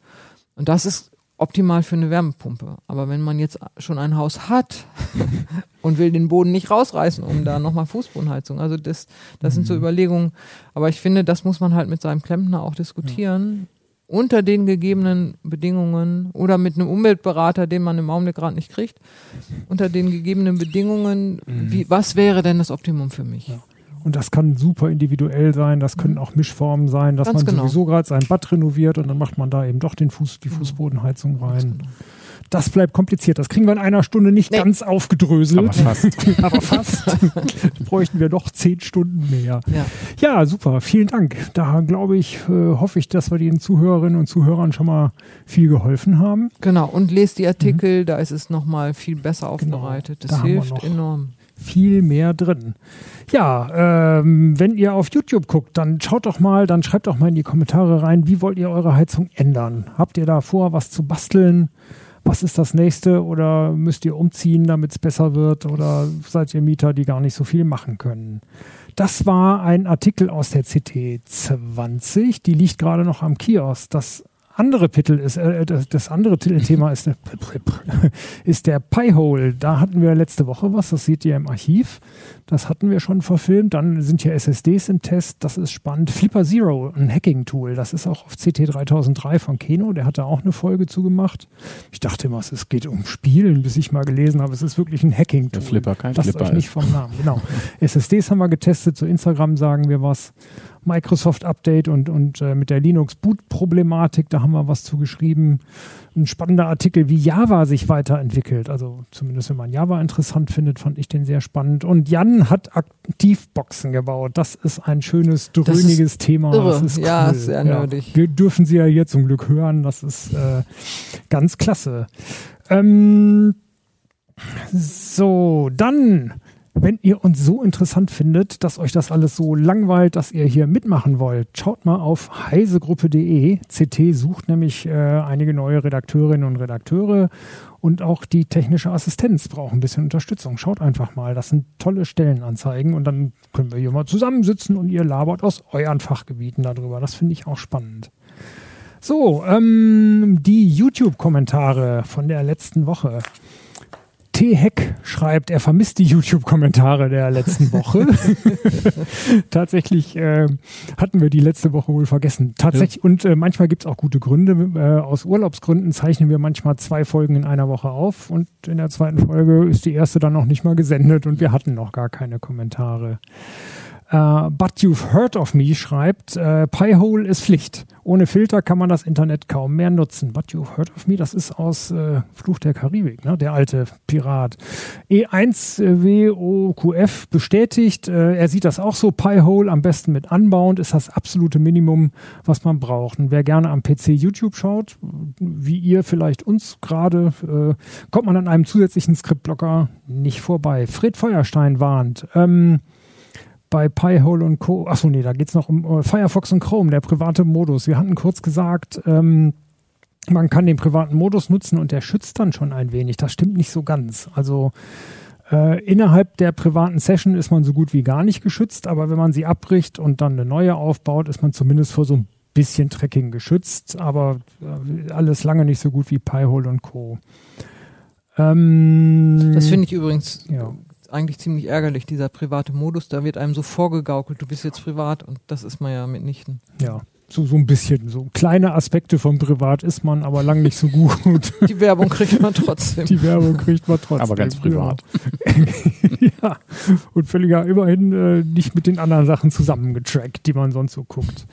Und das ist optimal für eine Wärmepumpe. Aber wenn man jetzt schon ein Haus hat <laughs> und will den Boden nicht rausreißen, um da nochmal Fußbodenheizung, also das, das sind so mhm. Überlegungen. Aber ich finde, das muss man halt mit seinem Klempner auch diskutieren. Ja. Unter den gegebenen Bedingungen oder mit einem Umweltberater, den man im Augenblick gerade nicht kriegt, unter den gegebenen Bedingungen, mhm. wie, was wäre denn das Optimum für mich? Ja. Und das kann super individuell sein, das können mhm. auch Mischformen sein, dass Ganz man genau. sowieso gerade sein Bad renoviert und dann macht man da eben doch den Fuß, die Fußbodenheizung rein. Genau. Das bleibt kompliziert. Das kriegen wir in einer Stunde nicht nee. ganz aufgedröselt. Aber fast. <laughs> Aber <laughs> fast. <laughs> bräuchten wir doch zehn Stunden mehr. Ja. ja, super. Vielen Dank. Da glaube ich, äh, hoffe ich, dass wir den Zuhörerinnen und Zuhörern schon mal viel geholfen haben. Genau. Und lest die Artikel, mhm. da ist es nochmal viel besser genau. aufbereitet. Das da hilft enorm viel mehr drin. Ja, ähm, wenn ihr auf YouTube guckt, dann schaut doch mal, dann schreibt doch mal in die Kommentare rein, wie wollt ihr eure Heizung ändern? Habt ihr da vor, was zu basteln? Was ist das nächste? Oder müsst ihr umziehen, damit es besser wird? Oder seid ihr Mieter, die gar nicht so viel machen können? Das war ein Artikel aus der CT 20. Die liegt gerade noch am Kiosk. Das andere Titel ist, äh, das, das, andere Titelthema ist, äh, <laughs> ist der Piehole. Da hatten wir letzte Woche was, das seht ihr im Archiv. Das hatten wir schon verfilmt. Dann sind hier SSDs im Test, das ist spannend. Flipper Zero, ein Hacking-Tool, das ist auch auf CT 3003 von Keno, der hat da auch eine Folge zugemacht. Ich dachte immer, es geht um Spielen, bis ich mal gelesen habe, es ist wirklich ein Hacking-Tool. Der Flipper, kein Lasst Flipper euch nicht vom Namen, genau. <laughs> SSDs haben wir getestet, zu Instagram sagen wir was. Microsoft-Update und, und äh, mit der Linux-Boot-Problematik, da haben wir was zu geschrieben. Ein spannender Artikel, wie Java sich weiterentwickelt. Also zumindest wenn man Java interessant findet, fand ich den sehr spannend. Und Jan hat Aktivboxen gebaut. Das ist ein schönes, dröhniges Thema. Irre. Das ist cool. Ja, sehr ja. nerdig. Wir dürfen Sie ja hier zum Glück hören. Das ist äh, ganz klasse. Ähm, so, dann wenn ihr uns so interessant findet, dass euch das alles so langweilt, dass ihr hier mitmachen wollt, schaut mal auf heisegruppe.de. CT sucht nämlich äh, einige neue Redakteurinnen und Redakteure und auch die technische Assistenz braucht ein bisschen Unterstützung. Schaut einfach mal, das sind tolle Stellenanzeigen und dann können wir hier mal zusammensitzen und ihr labert aus euren Fachgebieten darüber. Das finde ich auch spannend. So, ähm, die YouTube-Kommentare von der letzten Woche. T-Heck schreibt, er vermisst die YouTube-Kommentare der letzten Woche. <laughs> Tatsächlich äh, hatten wir die letzte Woche wohl vergessen. Tatsächlich, ja. und äh, manchmal gibt es auch gute Gründe. Äh, aus Urlaubsgründen zeichnen wir manchmal zwei Folgen in einer Woche auf und in der zweiten Folge ist die erste dann noch nicht mal gesendet und wir hatten noch gar keine Kommentare. Uh, But You've Heard of Me schreibt, uh, Piehole ist Pflicht. Ohne Filter kann man das Internet kaum mehr nutzen. But You've Heard of Me, das ist aus uh, Fluch der Karibik, ne? der alte Pirat. E1WOQF bestätigt, er sieht das auch so. Piehole am besten mit Unbound ist das absolute Minimum, was man braucht. Und wer gerne am PC YouTube schaut, wie ihr vielleicht uns gerade, kommt man an einem zusätzlichen Skriptblocker nicht vorbei. Fred Feuerstein warnt. Ähm, bei Piehole und Co. Achso, nee, da geht es noch um uh, Firefox und Chrome, der private Modus. Wir hatten kurz gesagt, ähm, man kann den privaten Modus nutzen und der schützt dann schon ein wenig. Das stimmt nicht so ganz. Also äh, innerhalb der privaten Session ist man so gut wie gar nicht geschützt, aber wenn man sie abbricht und dann eine neue aufbaut, ist man zumindest vor so ein bisschen Tracking geschützt, aber äh, alles lange nicht so gut wie Piehole und Co. Ähm, das finde ich übrigens ja eigentlich ziemlich ärgerlich, dieser private Modus. Da wird einem so vorgegaukelt, du bist jetzt privat und das ist man ja mitnichten. Ja. So, so ein bisschen, so kleine Aspekte von privat ist man, aber lang nicht so gut. <laughs> Die Werbung kriegt man <laughs> trotzdem. Die Werbung kriegt man trotzdem. Aber ganz privat. Ja, <laughs> ja. und völliger immerhin äh, nicht mit den anderen Sachen zusammengetrackt, die man sonst so guckt.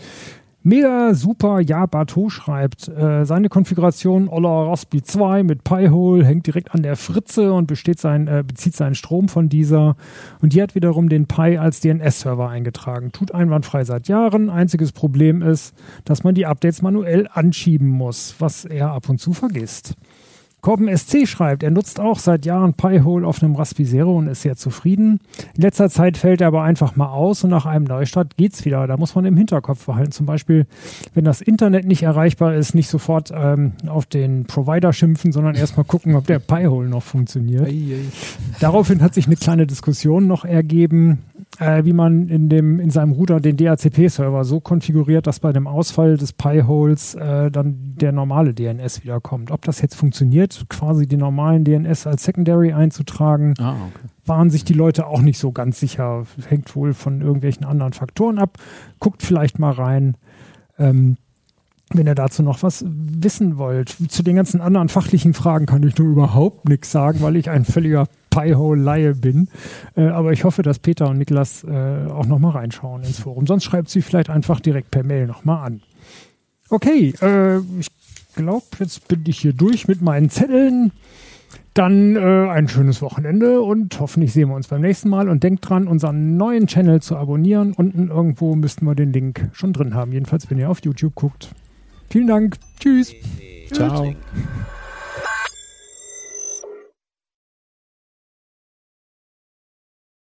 Mega super, ja, Bateau schreibt, äh, seine Konfiguration Oller Raspi 2 mit Pi-Hole hängt direkt an der Fritze und besteht sein, äh, bezieht seinen Strom von dieser. Und die hat wiederum den Pi als DNS-Server eingetragen. Tut einwandfrei seit Jahren. Einziges Problem ist, dass man die Updates manuell anschieben muss, was er ab und zu vergisst. Corben SC schreibt, er nutzt auch seit Jahren Pi-Hole auf einem Raspi Zero und ist sehr zufrieden. In letzter Zeit fällt er aber einfach mal aus und nach einem Neustart geht's wieder. Da muss man im Hinterkopf behalten. Zum Beispiel, wenn das Internet nicht erreichbar ist, nicht sofort ähm, auf den Provider schimpfen, sondern erstmal gucken, ob der Pi-Hole noch funktioniert. Daraufhin hat sich eine kleine Diskussion noch ergeben, äh, wie man in, dem, in seinem Router den DHCP-Server so konfiguriert, dass bei dem Ausfall des Pi-Holes äh, dann der normale DNS wiederkommt. Ob das jetzt funktioniert, quasi den normalen DNS als Secondary einzutragen, ah, okay. waren sich die Leute auch nicht so ganz sicher. Hängt wohl von irgendwelchen anderen Faktoren ab. Guckt vielleicht mal rein. Ähm, wenn ihr dazu noch was wissen wollt. Zu den ganzen anderen fachlichen Fragen kann ich nur überhaupt nichts sagen, weil ich ein völliger Pi-Hole-Laie bin. Äh, aber ich hoffe, dass Peter und Niklas äh, auch nochmal reinschauen ins Forum. Sonst schreibt sie vielleicht einfach direkt per Mail nochmal an. Okay, äh, ich glaube, jetzt bin ich hier durch mit meinen Zetteln. Dann äh, ein schönes Wochenende und hoffentlich sehen wir uns beim nächsten Mal. Und denkt dran, unseren neuen Channel zu abonnieren. Unten irgendwo müssten wir den Link schon drin haben. Jedenfalls, wenn ihr auf YouTube guckt. Vielen Dank. Tschüss. Ciao.